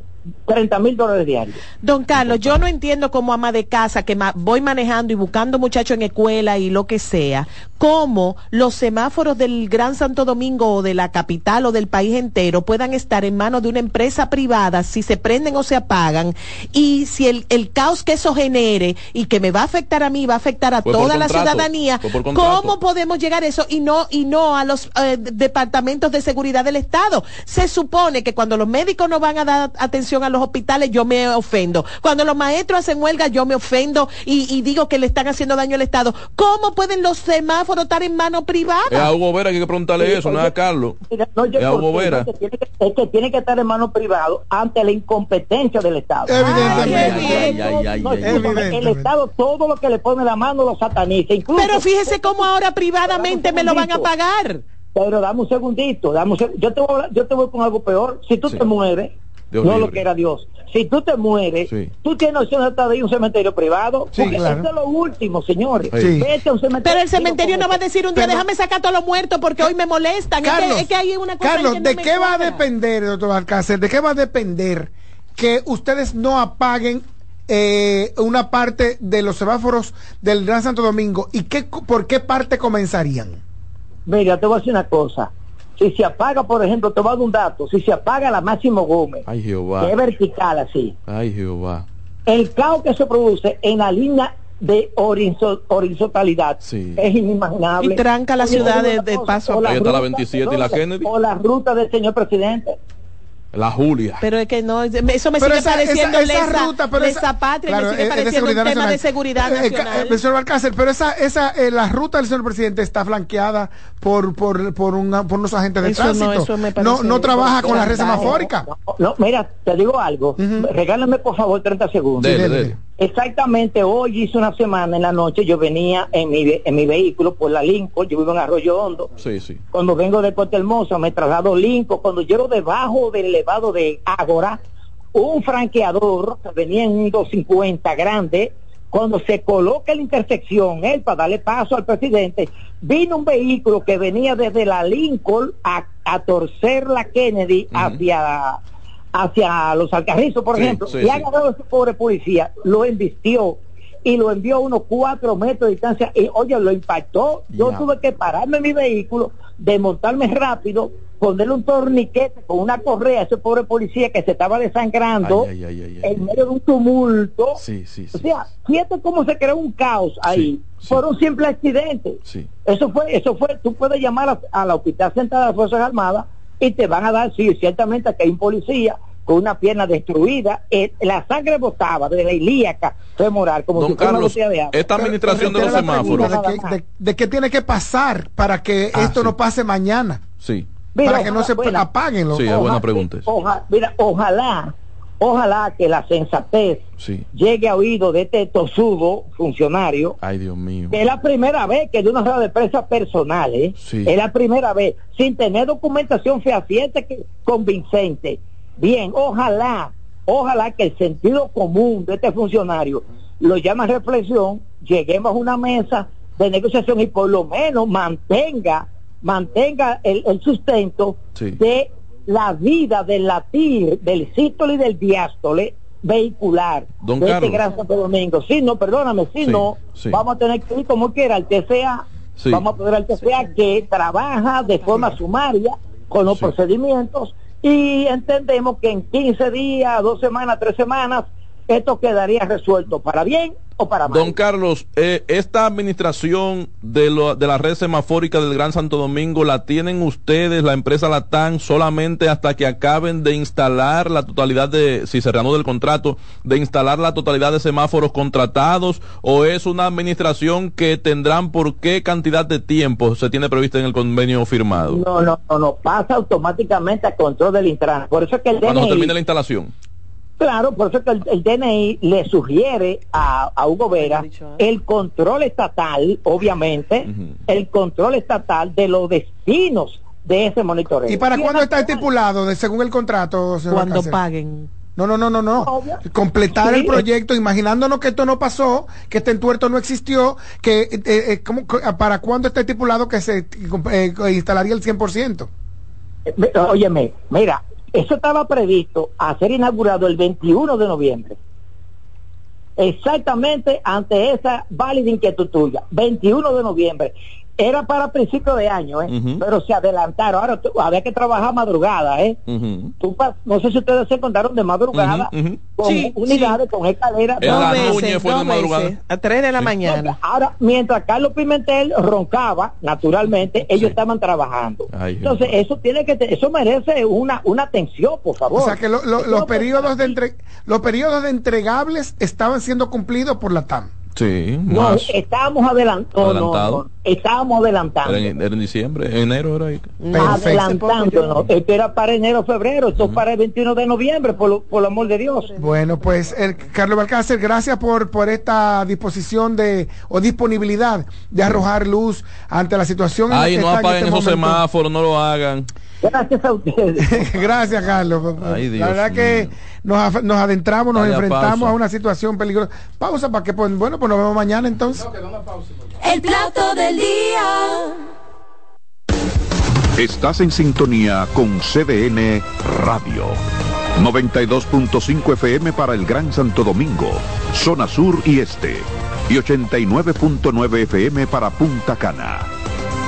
[SPEAKER 17] 30 mil dólares diarios.
[SPEAKER 3] Don Carlos, yo no entiendo como ama de casa que ma- voy manejando y buscando muchachos en escuela y lo que sea, cómo los semáforos del Gran Santo Domingo o de la capital o del país entero puedan estar en manos de una empresa privada si se prenden o se apagan y si el, el caos que eso genere y que me va a afectar a mí, va a afectar a toda la ciudadanía. ¿cómo podemos llegar a eso y no y no a los eh, departamentos de seguridad del Estado? Se supone que cuando los médicos no van a dar atención a los hospitales, yo me ofendo. Cuando los maestros hacen huelga, yo me ofendo y, y digo que le están haciendo daño al Estado. ¿Cómo pueden los semáforos estar en mano
[SPEAKER 1] Es a
[SPEAKER 3] privada?
[SPEAKER 1] Hugo Vera que hay que preguntarle
[SPEAKER 17] Sí,
[SPEAKER 1] eso, no es a Carlos.
[SPEAKER 17] Mira, no, yo
[SPEAKER 1] Es a Hugo Vera.
[SPEAKER 17] que tiene que- es que tiene que estar en manos privado ante la incompetencia del Estado.
[SPEAKER 2] Evidentemente.
[SPEAKER 1] Ay, ay, ay,
[SPEAKER 17] el. Estado todo lo que le pone la mano lo sataniza. Incluso,
[SPEAKER 3] Pero fíjese cómo ahora privadamente me lo van a pagar.
[SPEAKER 17] Pero dame un segundito, dame un seg- yo te voy yo te voy con algo peor. Si tú
[SPEAKER 1] Sí.
[SPEAKER 17] te mueres,
[SPEAKER 1] Dios
[SPEAKER 17] no
[SPEAKER 1] libre.
[SPEAKER 17] lo que era Dios. Si tú te mueres,
[SPEAKER 1] Sí.
[SPEAKER 17] tú tienes opción de estar ahí en un cementerio privado.
[SPEAKER 2] Sí,
[SPEAKER 17] porque
[SPEAKER 2] claro.
[SPEAKER 17] eso es lo último, señores.
[SPEAKER 2] Sí.
[SPEAKER 17] Vete a un cementerio.
[SPEAKER 3] Pero el cementerio no va a decir un día,
[SPEAKER 2] Pero-
[SPEAKER 3] déjame sacar a todos los muertos porque hoy me molestan. Es que-
[SPEAKER 2] Carlos,
[SPEAKER 3] es, que, hay una cosa ahí
[SPEAKER 2] Carlos,
[SPEAKER 3] que no
[SPEAKER 2] ¿de
[SPEAKER 3] me
[SPEAKER 2] qué va a depender, doctor Alcácer? ¿De qué va a depender que ustedes no apaguen eh, una parte de los semáforos del Gran Santo Domingo? ¿Y qué, por qué parte comenzarían?
[SPEAKER 17] Mira, te voy a decir una cosa. Si se apaga, por ejemplo, te voy a dar un dato. Si se apaga la Máximo Gómez,
[SPEAKER 1] Ay,
[SPEAKER 17] que es vertical así,
[SPEAKER 1] Ay, Jehová.
[SPEAKER 17] el caos que se produce en la línea de horizon- horizontalidad
[SPEAKER 1] Sí.
[SPEAKER 17] es inimaginable.
[SPEAKER 3] Y tranca la ciudad de- paso a
[SPEAKER 17] o
[SPEAKER 1] Ahí está la
[SPEAKER 17] ruta-
[SPEAKER 1] 27 y la Kennedy.
[SPEAKER 17] O la ruta del señor presidente.
[SPEAKER 1] La Julia.
[SPEAKER 3] Pero es que no, eso me
[SPEAKER 2] Pero
[SPEAKER 3] sigue
[SPEAKER 2] esa-
[SPEAKER 3] pareciendo
[SPEAKER 2] esa- esa
[SPEAKER 3] lesa,
[SPEAKER 2] ruta, pero
[SPEAKER 3] lesa
[SPEAKER 2] esa-
[SPEAKER 3] patria,
[SPEAKER 2] claro,
[SPEAKER 3] me
[SPEAKER 2] es-
[SPEAKER 3] sigue
[SPEAKER 2] es de
[SPEAKER 3] pareciendo un tema de seguridad
[SPEAKER 2] Eh, eh,
[SPEAKER 3] nacional.
[SPEAKER 2] eh, señor Alcácer, pero esa, esa, eh, la ruta del señor presidente está flanqueada por, por, por, una- por unos agentes de
[SPEAKER 3] Eso no,
[SPEAKER 2] tránsito.
[SPEAKER 3] eso me
[SPEAKER 2] no, no trabaja con la red semafórica.
[SPEAKER 17] No, no, mira, te digo algo. Regálame por favor 30 segundos.
[SPEAKER 1] Dele,
[SPEAKER 2] dele.
[SPEAKER 17] Exactamente, hoy hice una semana en la noche, yo venía en mi, en mi vehículo por la Lincoln, yo vivo en Arroyo Hondo,
[SPEAKER 1] Sí, sí.
[SPEAKER 17] cuando vengo de Puerto Hermoso me traslado Lincoln, cuando llego debajo del elevado de Ágora, un franqueador que venía en un 250 grande, cuando se coloca la intersección, él para darle paso al presidente, vino un vehículo que venía desde la Lincoln a, a torcer la Kennedy hacia hacia los Alcarrizos, por
[SPEAKER 18] Sí,
[SPEAKER 17] ejemplo,
[SPEAKER 18] sí,
[SPEAKER 17] y
[SPEAKER 18] sí.
[SPEAKER 17] ha agarrado a ese pobre policía, lo embistió y lo envió a unos cuatro metros de distancia y oye, lo impactó. Yo tuve que pararme en mi vehículo, desmontarme rápido, ponerle un torniquete con una correa a ese pobre policía que se estaba desangrando
[SPEAKER 1] Ay, ay, ay, ay,
[SPEAKER 17] en medio de un tumulto.
[SPEAKER 1] Sí, sí,
[SPEAKER 17] O sea, fíjate cómo se creó un caos ahí por un simple accidente.
[SPEAKER 1] Sí.
[SPEAKER 17] Eso fue, eso fue, tú puedes llamar a, a la hospital central de las Fuerzas Armadas y te van a dar, sí, ciertamente que hay un policía con una pierna destruida, eh, la sangre botaba de la ilíaca femoral, como
[SPEAKER 1] Don
[SPEAKER 17] si
[SPEAKER 1] Carlos,
[SPEAKER 17] de agua.
[SPEAKER 1] esta administración de los
[SPEAKER 2] Pero
[SPEAKER 1] semáforos.
[SPEAKER 2] ¿De qué, de- de qué tiene que pasar para que
[SPEAKER 1] Ah,
[SPEAKER 2] esto
[SPEAKER 1] sí.
[SPEAKER 2] no pase mañana?
[SPEAKER 1] Sí.
[SPEAKER 17] Mira,
[SPEAKER 2] para que no se
[SPEAKER 17] buena.
[SPEAKER 2] apaguen los
[SPEAKER 1] Sí, es buena pregunta. esa.
[SPEAKER 17] Oja- mira, ojalá, ojalá que la sensatez
[SPEAKER 1] Sí.
[SPEAKER 17] llegue a oído de este tosudo funcionario
[SPEAKER 1] Ay, Dios mío.
[SPEAKER 17] que es la primera vez que de una rueda de prensa personal, ¿eh?
[SPEAKER 1] Sí.
[SPEAKER 17] es la primera vez, sin tener documentación fehaciente que convincente. Bien, ojalá, ojalá que el sentido común de este funcionario lo llame a reflexión, lleguemos a una mesa de negociación y por lo menos mantenga, mantenga el, el sustento
[SPEAKER 1] Sí.
[SPEAKER 17] de la vida del latir, del sístole y del diástole vehicular
[SPEAKER 1] Don
[SPEAKER 17] de
[SPEAKER 1] Carlos.
[SPEAKER 17] este gran Santo Domingo. Si no, perdóname, si
[SPEAKER 1] Sí,
[SPEAKER 17] no,
[SPEAKER 1] sí.
[SPEAKER 17] vamos a tener que ir como quiera al TCA,
[SPEAKER 1] Sí.
[SPEAKER 17] vamos a poder al TCA que trabaja de forma sumaria con los procedimientos y entendemos que en 15 días, dos semanas, tres semanas, esto quedaría resuelto para bien o para mal.
[SPEAKER 1] Don Carlos, eh, esta administración de, lo- de la red semafórica del Gran Santo Domingo la tienen ustedes, la empresa Latán, solamente hasta que acaben de instalar la totalidad de, si se reanuda el contrato, de instalar la totalidad de semáforos contratados o es una administración que tendrán por qué cantidad de tiempo se tiene prevista en el convenio firmado?
[SPEAKER 17] No, no, no, no, pasa automáticamente a control del Intran. Por eso es que el
[SPEAKER 1] Cuando se
[SPEAKER 17] DNI,
[SPEAKER 1] termine la instalación.
[SPEAKER 17] Claro, por eso es que el, el DNI le sugiere a, a Hugo Vera el control estatal, obviamente, el control estatal de los destinos de ese monitoreo.
[SPEAKER 2] ¿Y para cuándo está estipulado, de, según el contrato? señor
[SPEAKER 3] Cuando paguen.
[SPEAKER 2] No, no, no, no, no. Completar
[SPEAKER 3] Sí.
[SPEAKER 2] el proyecto, imaginándonos que esto no pasó, que este entuerto no existió, que eh, eh, ¿cómo- co- para cuándo está estipulado que se eh, instalaría el 100%.
[SPEAKER 17] Eh, Óyeme, mira, eso estaba previsto a ser inaugurado el 21 de noviembre. Exactamente ante esa válida inquietud tuya. 21 de noviembre. Era para principio de año, ¿eh? Pero se adelantaron. Ahora tú- había que trabajar madrugada, ¿eh? Tú pa- no sé si ustedes se encontraron de madrugada
[SPEAKER 1] ujú.
[SPEAKER 17] con
[SPEAKER 3] Sí,
[SPEAKER 17] unidades, con escaleras.
[SPEAKER 1] En
[SPEAKER 17] No,
[SPEAKER 1] Núñez fue de
[SPEAKER 3] dos
[SPEAKER 1] madrugada.
[SPEAKER 3] veces, a 3 de la mañana.
[SPEAKER 17] Ahora, mientras Carlos Pimentel roncaba, naturalmente, ellos estaban trabajando.
[SPEAKER 1] Ay,
[SPEAKER 17] Entonces, eso tiene que, te- eso merece una, una atención, por favor.
[SPEAKER 2] O sea que lo- los periodos de entre, los periodos de entregables estaban siendo cumplidos por la TAM.
[SPEAKER 1] Sí,
[SPEAKER 17] No,
[SPEAKER 1] más.
[SPEAKER 17] estábamos adelantando.
[SPEAKER 1] Adelantado.
[SPEAKER 17] estábamos adelantando.
[SPEAKER 1] Era en, era en diciembre, en enero era ahí.
[SPEAKER 17] Adelantándonos. Esto era para enero, febrero. Esto es para el 21 de noviembre, por, lo- por el amor de Dios.
[SPEAKER 2] Bueno, pues el, Carlos Balcácer, gracias por, por esta disposición de o disponibilidad de arrojar luz ante la situación. en la
[SPEAKER 1] Ay,
[SPEAKER 2] que
[SPEAKER 1] no
[SPEAKER 2] está en
[SPEAKER 1] apaguen
[SPEAKER 2] este
[SPEAKER 1] esos
[SPEAKER 2] momento.
[SPEAKER 1] semáforos, no lo hagan.
[SPEAKER 17] Gracias a ustedes.
[SPEAKER 2] Gracias, Carlos.
[SPEAKER 1] Ay,
[SPEAKER 2] la verdad que nos, adentramos, nos
[SPEAKER 1] Dale
[SPEAKER 2] enfrentamos
[SPEAKER 1] pausa.
[SPEAKER 2] a una situación peligrosa. Pausa para que, pues, bueno, pues nos vemos mañana entonces.
[SPEAKER 19] El plato del día.
[SPEAKER 4] Estás en sintonía con CDN Radio. 92.5 FM para el Gran Santo Domingo, zona sur y este. Y 89.9 FM para Punta Cana.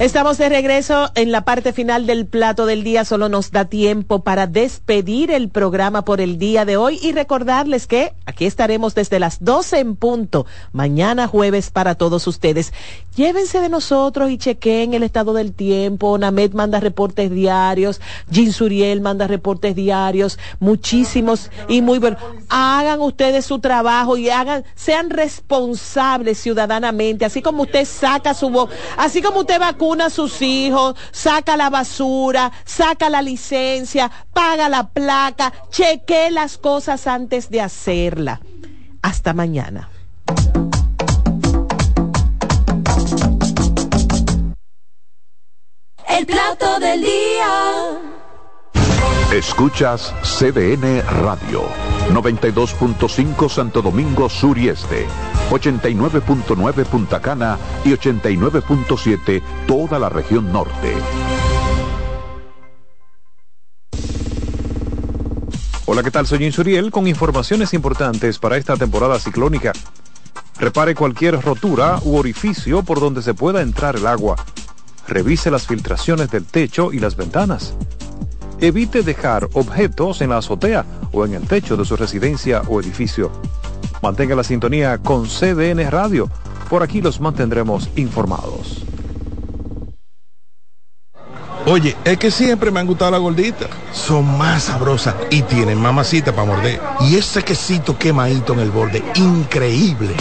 [SPEAKER 3] Estamos de regreso en la parte final del plato del día. Solo nos da tiempo para despedir el programa por el día de hoy y recordarles que aquí estaremos desde las 12 en punto, mañana jueves para todos ustedes. Llévense de nosotros y chequen el estado del tiempo. Named manda reportes diarios, Jean Suriel manda reportes diarios, muchísimos y muy buenos. Hagan ustedes su trabajo y hagan, sean responsables ciudadanamente, así como usted saca su voz, así como usted vacuna a sus hijos, saca la basura, saca la licencia, paga la placa, cheque las cosas antes de hacerla. Hasta mañana.
[SPEAKER 13] El plato del día.
[SPEAKER 4] Escuchas CDN Radio, 92.5 Santo Domingo Sur y Este, 89.9 Punta Cana y 89.7 toda la región norte.
[SPEAKER 18] Hola, ¿qué tal? Soy Insuriel con informaciones importantes para esta temporada ciclónica. Repare cualquier rotura u orificio por donde se pueda entrar el agua. Revise las filtraciones del techo y las ventanas. Evite dejar objetos en la azotea o en el techo de su residencia o edificio. Mantenga la sintonía con CDN Radio. Por aquí los mantendremos informados.
[SPEAKER 10] Oye, es que siempre me han gustado las gorditas. Son más sabrosas y tienen mamacita para morder. Y ese quesito quemadito en el borde, increíble.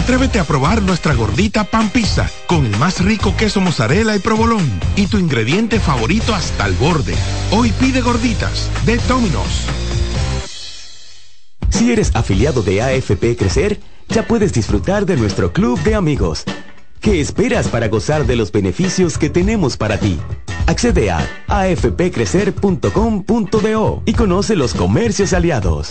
[SPEAKER 10] Atrévete a probar nuestra gordita pan pizza con el más rico queso mozzarella y provolón y tu ingrediente favorito hasta el borde. Hoy pide gorditas de Domino's.
[SPEAKER 20] Si eres afiliado de AFP Crecer, ya puedes disfrutar de nuestro club de amigos. ¿Qué esperas para gozar de los beneficios que tenemos para ti? Accede a afpcrecer.com.do y conoce los comercios aliados.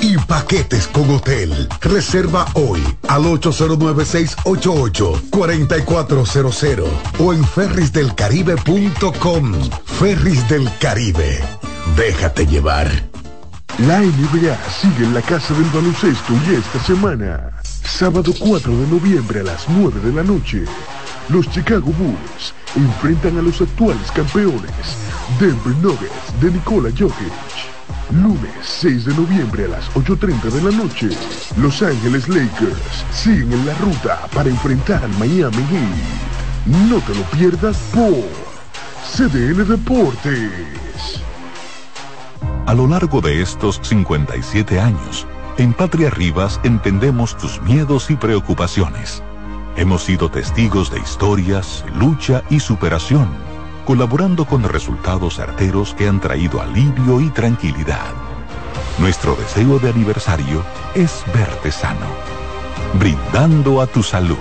[SPEAKER 9] y paquetes con hotel. Reserva hoy al 809-688-4400 o en ferrisdelcaribe.com. Ferris del Caribe. Déjate llevar.
[SPEAKER 21] La NBA sigue en la casa del baloncesto y esta semana, sábado 4 de noviembre a las 9 de la noche, los Chicago Bulls enfrentan a los actuales campeones, Denver Nuggets de Nikola Jokic. Lunes 6 de noviembre a las 8.30 de la noche, Los Ángeles Lakers siguen en la ruta para enfrentar al Miami Heat. No te lo pierdas por CDN Deportes.
[SPEAKER 12] A lo largo de estos 57 años, en Patria Rivas entendemos tus miedos y preocupaciones. Hemos sido testigos de historias, lucha y superación, colaborando con resultados certeros que han traído alivio y tranquilidad. Nuestro deseo de aniversario es verte sano, brindando a tu salud.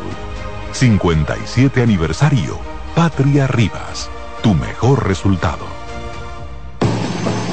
[SPEAKER 12] 57 aniversario, Patria Rivas, tu mejor resultado.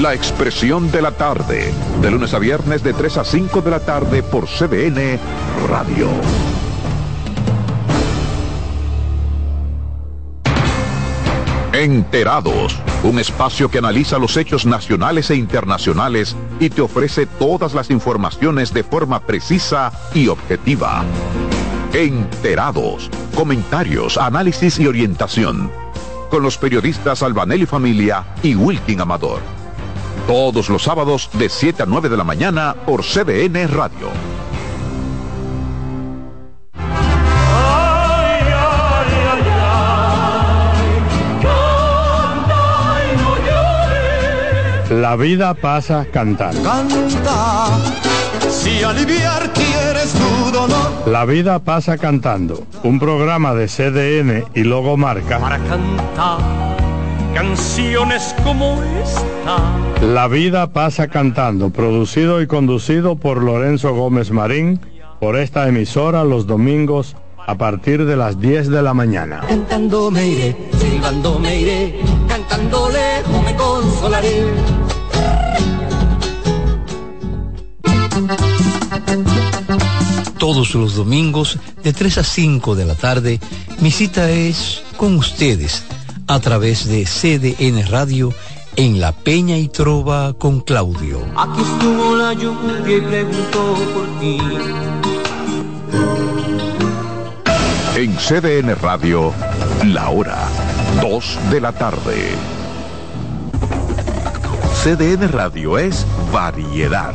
[SPEAKER 4] La expresión de la tarde, de lunes a viernes de 3 a 5 de la tarde por CDN Radio. Enterados, un espacio que analiza los hechos nacionales e internacionales y te ofrece todas las informaciones de forma precisa y objetiva. Enterados, comentarios, análisis y orientación. Con los periodistas Albanelli Familia y Wilkin Amador. Todos los sábados de 7 a 9 de la mañana por CDN Radio.
[SPEAKER 22] La vida pasa cantando.
[SPEAKER 23] Canta, si aliviar quieres tu dolor.
[SPEAKER 22] La vida pasa cantando. Un programa de CDN y Logo Marca.
[SPEAKER 23] Para cantar canciones como esta.
[SPEAKER 22] La vida pasa cantando. Producido y conducido por Lorenzo Gómez Marín. Por esta emisora los domingos a partir de las 10 de la mañana.
[SPEAKER 23] Cantando me iré, silbando me iré, cantando lejos me consolaré.
[SPEAKER 24] Todos los domingos de 3 a 5 de la tarde, mi cita es con ustedes a través de CDN Radio en La Peña y Trova con Claudio.
[SPEAKER 23] Aquí estuvo la lluvia y preguntó por ti.
[SPEAKER 4] En CDN Radio, la hora 2 de la tarde. CDN Radio es variedad.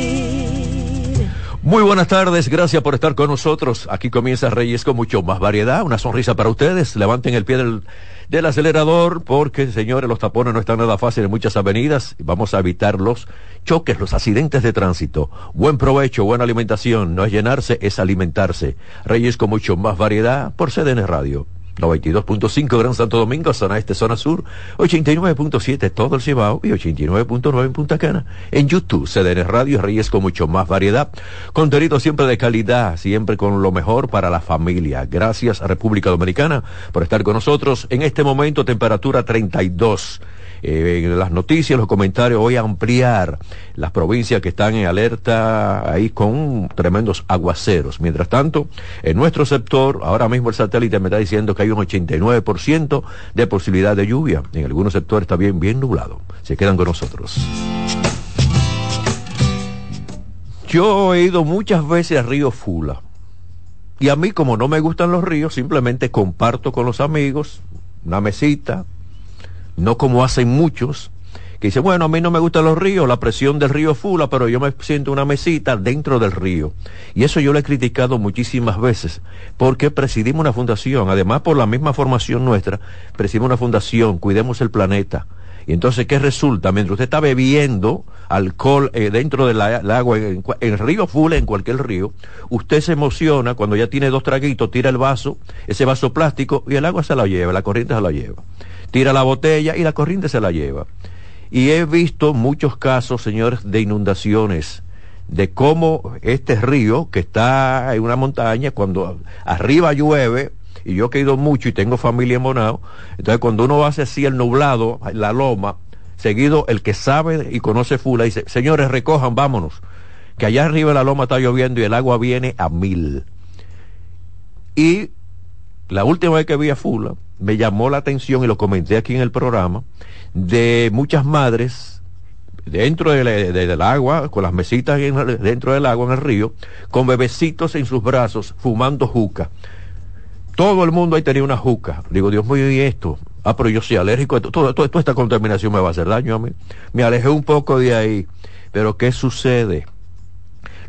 [SPEAKER 25] Muy buenas tardes, gracias por estar con nosotros. Aquí comienza Reyes con mucho más variedad, una sonrisa para ustedes. Levanten el pie del, acelerador porque, señores, los tapones no están nada fáciles en muchas avenidas. Vamos a evitar los choques, los accidentes de tránsito. Buen provecho, buena alimentación. No es llenarse, es alimentarse. Reyes con mucho más variedad por CDN Radio. 92.5 Gran Santo Domingo, zona este, zona sur, 89.7 todo el Cibao y 89.9 en Punta Cana. En YouTube, CDN Radio Reyes con mucho más variedad. Contenido siempre de calidad, siempre con lo mejor para la familia. Gracias República Dominicana por estar con nosotros. En este momento, temperatura 32 en las noticias, los comentarios, voy a ampliar las provincias que están en alerta ahí con tremendos aguaceros. Mientras tanto, en nuestro sector, ahora mismo el satélite me está diciendo que hay un 89% de posibilidad de lluvia. En algunos sectores está bien, bien nublado. Se quedan con nosotros. Yo he ido muchas veces al río Fula. Y a mí, como no me gustan los ríos, simplemente comparto con los amigos una mesita, no como hacen muchos, que dicen, bueno, a mí no me gustan los ríos, la presión del río Fula, pero yo me siento una mesita dentro del río. Y eso yo lo he criticado muchísimas veces, porque presidimos una fundación, además por la misma formación nuestra, presidimos una fundación, cuidemos el planeta. Y entonces, ¿qué resulta? Mientras usted está bebiendo alcohol eh, dentro del agua, en, el río Fula, en cualquier río, usted se emociona cuando ya tiene dos traguitos, tira el vaso, ese vaso plástico, y el agua se la lleva, la corriente se la lleva. Tira la botella y la corriente se la lleva. Y he visto muchos casos, señores, de inundaciones, de cómo este río, que está en una montaña, cuando arriba llueve, y yo he ido mucho y tengo familia en Bonao, entonces cuando uno hace así el nublado, la loma, seguido el que sabe y conoce Fula dice, señores, recojan, vámonos, que allá arriba la loma está lloviendo y el agua viene a mil. Y la última vez que vi a Fula, me llamó la atención y lo comenté aquí en el programa, de muchas madres dentro de del agua, con las mesitas en- dentro del agua en el río, con bebecitos en sus brazos, fumando juca. Todo el mundo ahí tenía una juca. Digo, Dios mío, ¿y esto? Ah, pero yo soy alérgico. toda esta contaminación me va a hacer daño a mí. Me alejé un poco de ahí. Pero ¿qué sucede?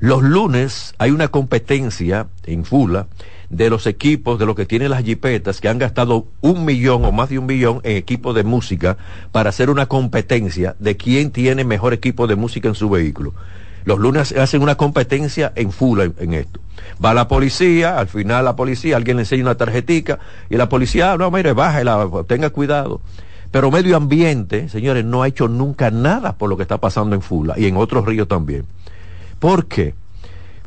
[SPEAKER 25] Los lunes hay una competencia en Fula de los equipos, de los que tienen las jipetas, que han gastado un millón o más de un millón en equipos de música para hacer una competencia de quién tiene mejor equipo de música en su vehículo. Los lunes hacen una competencia en Fula en, en esto. Va la policía, al final la policía, alguien le enseña una tarjetica y la policía, "Ah, no, mire, bájela, tenga cuidado. Pero medio ambiente, señores, no ha hecho nunca nada por lo que está pasando en Fula y en otros ríos también. ¿Por qué?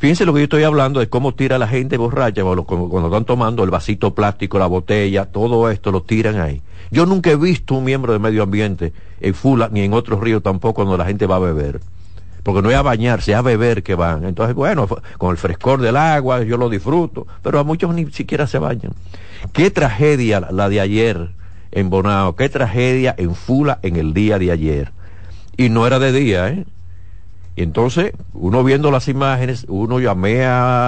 [SPEAKER 25] Fíjense lo que yo estoy hablando de cómo tira la gente borracha cuando, cuando- están tomando el vasito plástico, la botella, todo esto lo tiran ahí. Yo nunca he visto un miembro de medio ambiente en Fula ni en otros ríos tampoco cuando la gente va a beber. Porque no es a bañarse, es a beber que van. Entonces, bueno, con el frescor del agua yo lo disfruto, pero a muchos ni siquiera se bañan. Qué tragedia la de ayer en Bonao, qué tragedia en Fula en el día de ayer. Y no era de día, ¿eh? Y entonces, uno viendo las imágenes, uno llamé a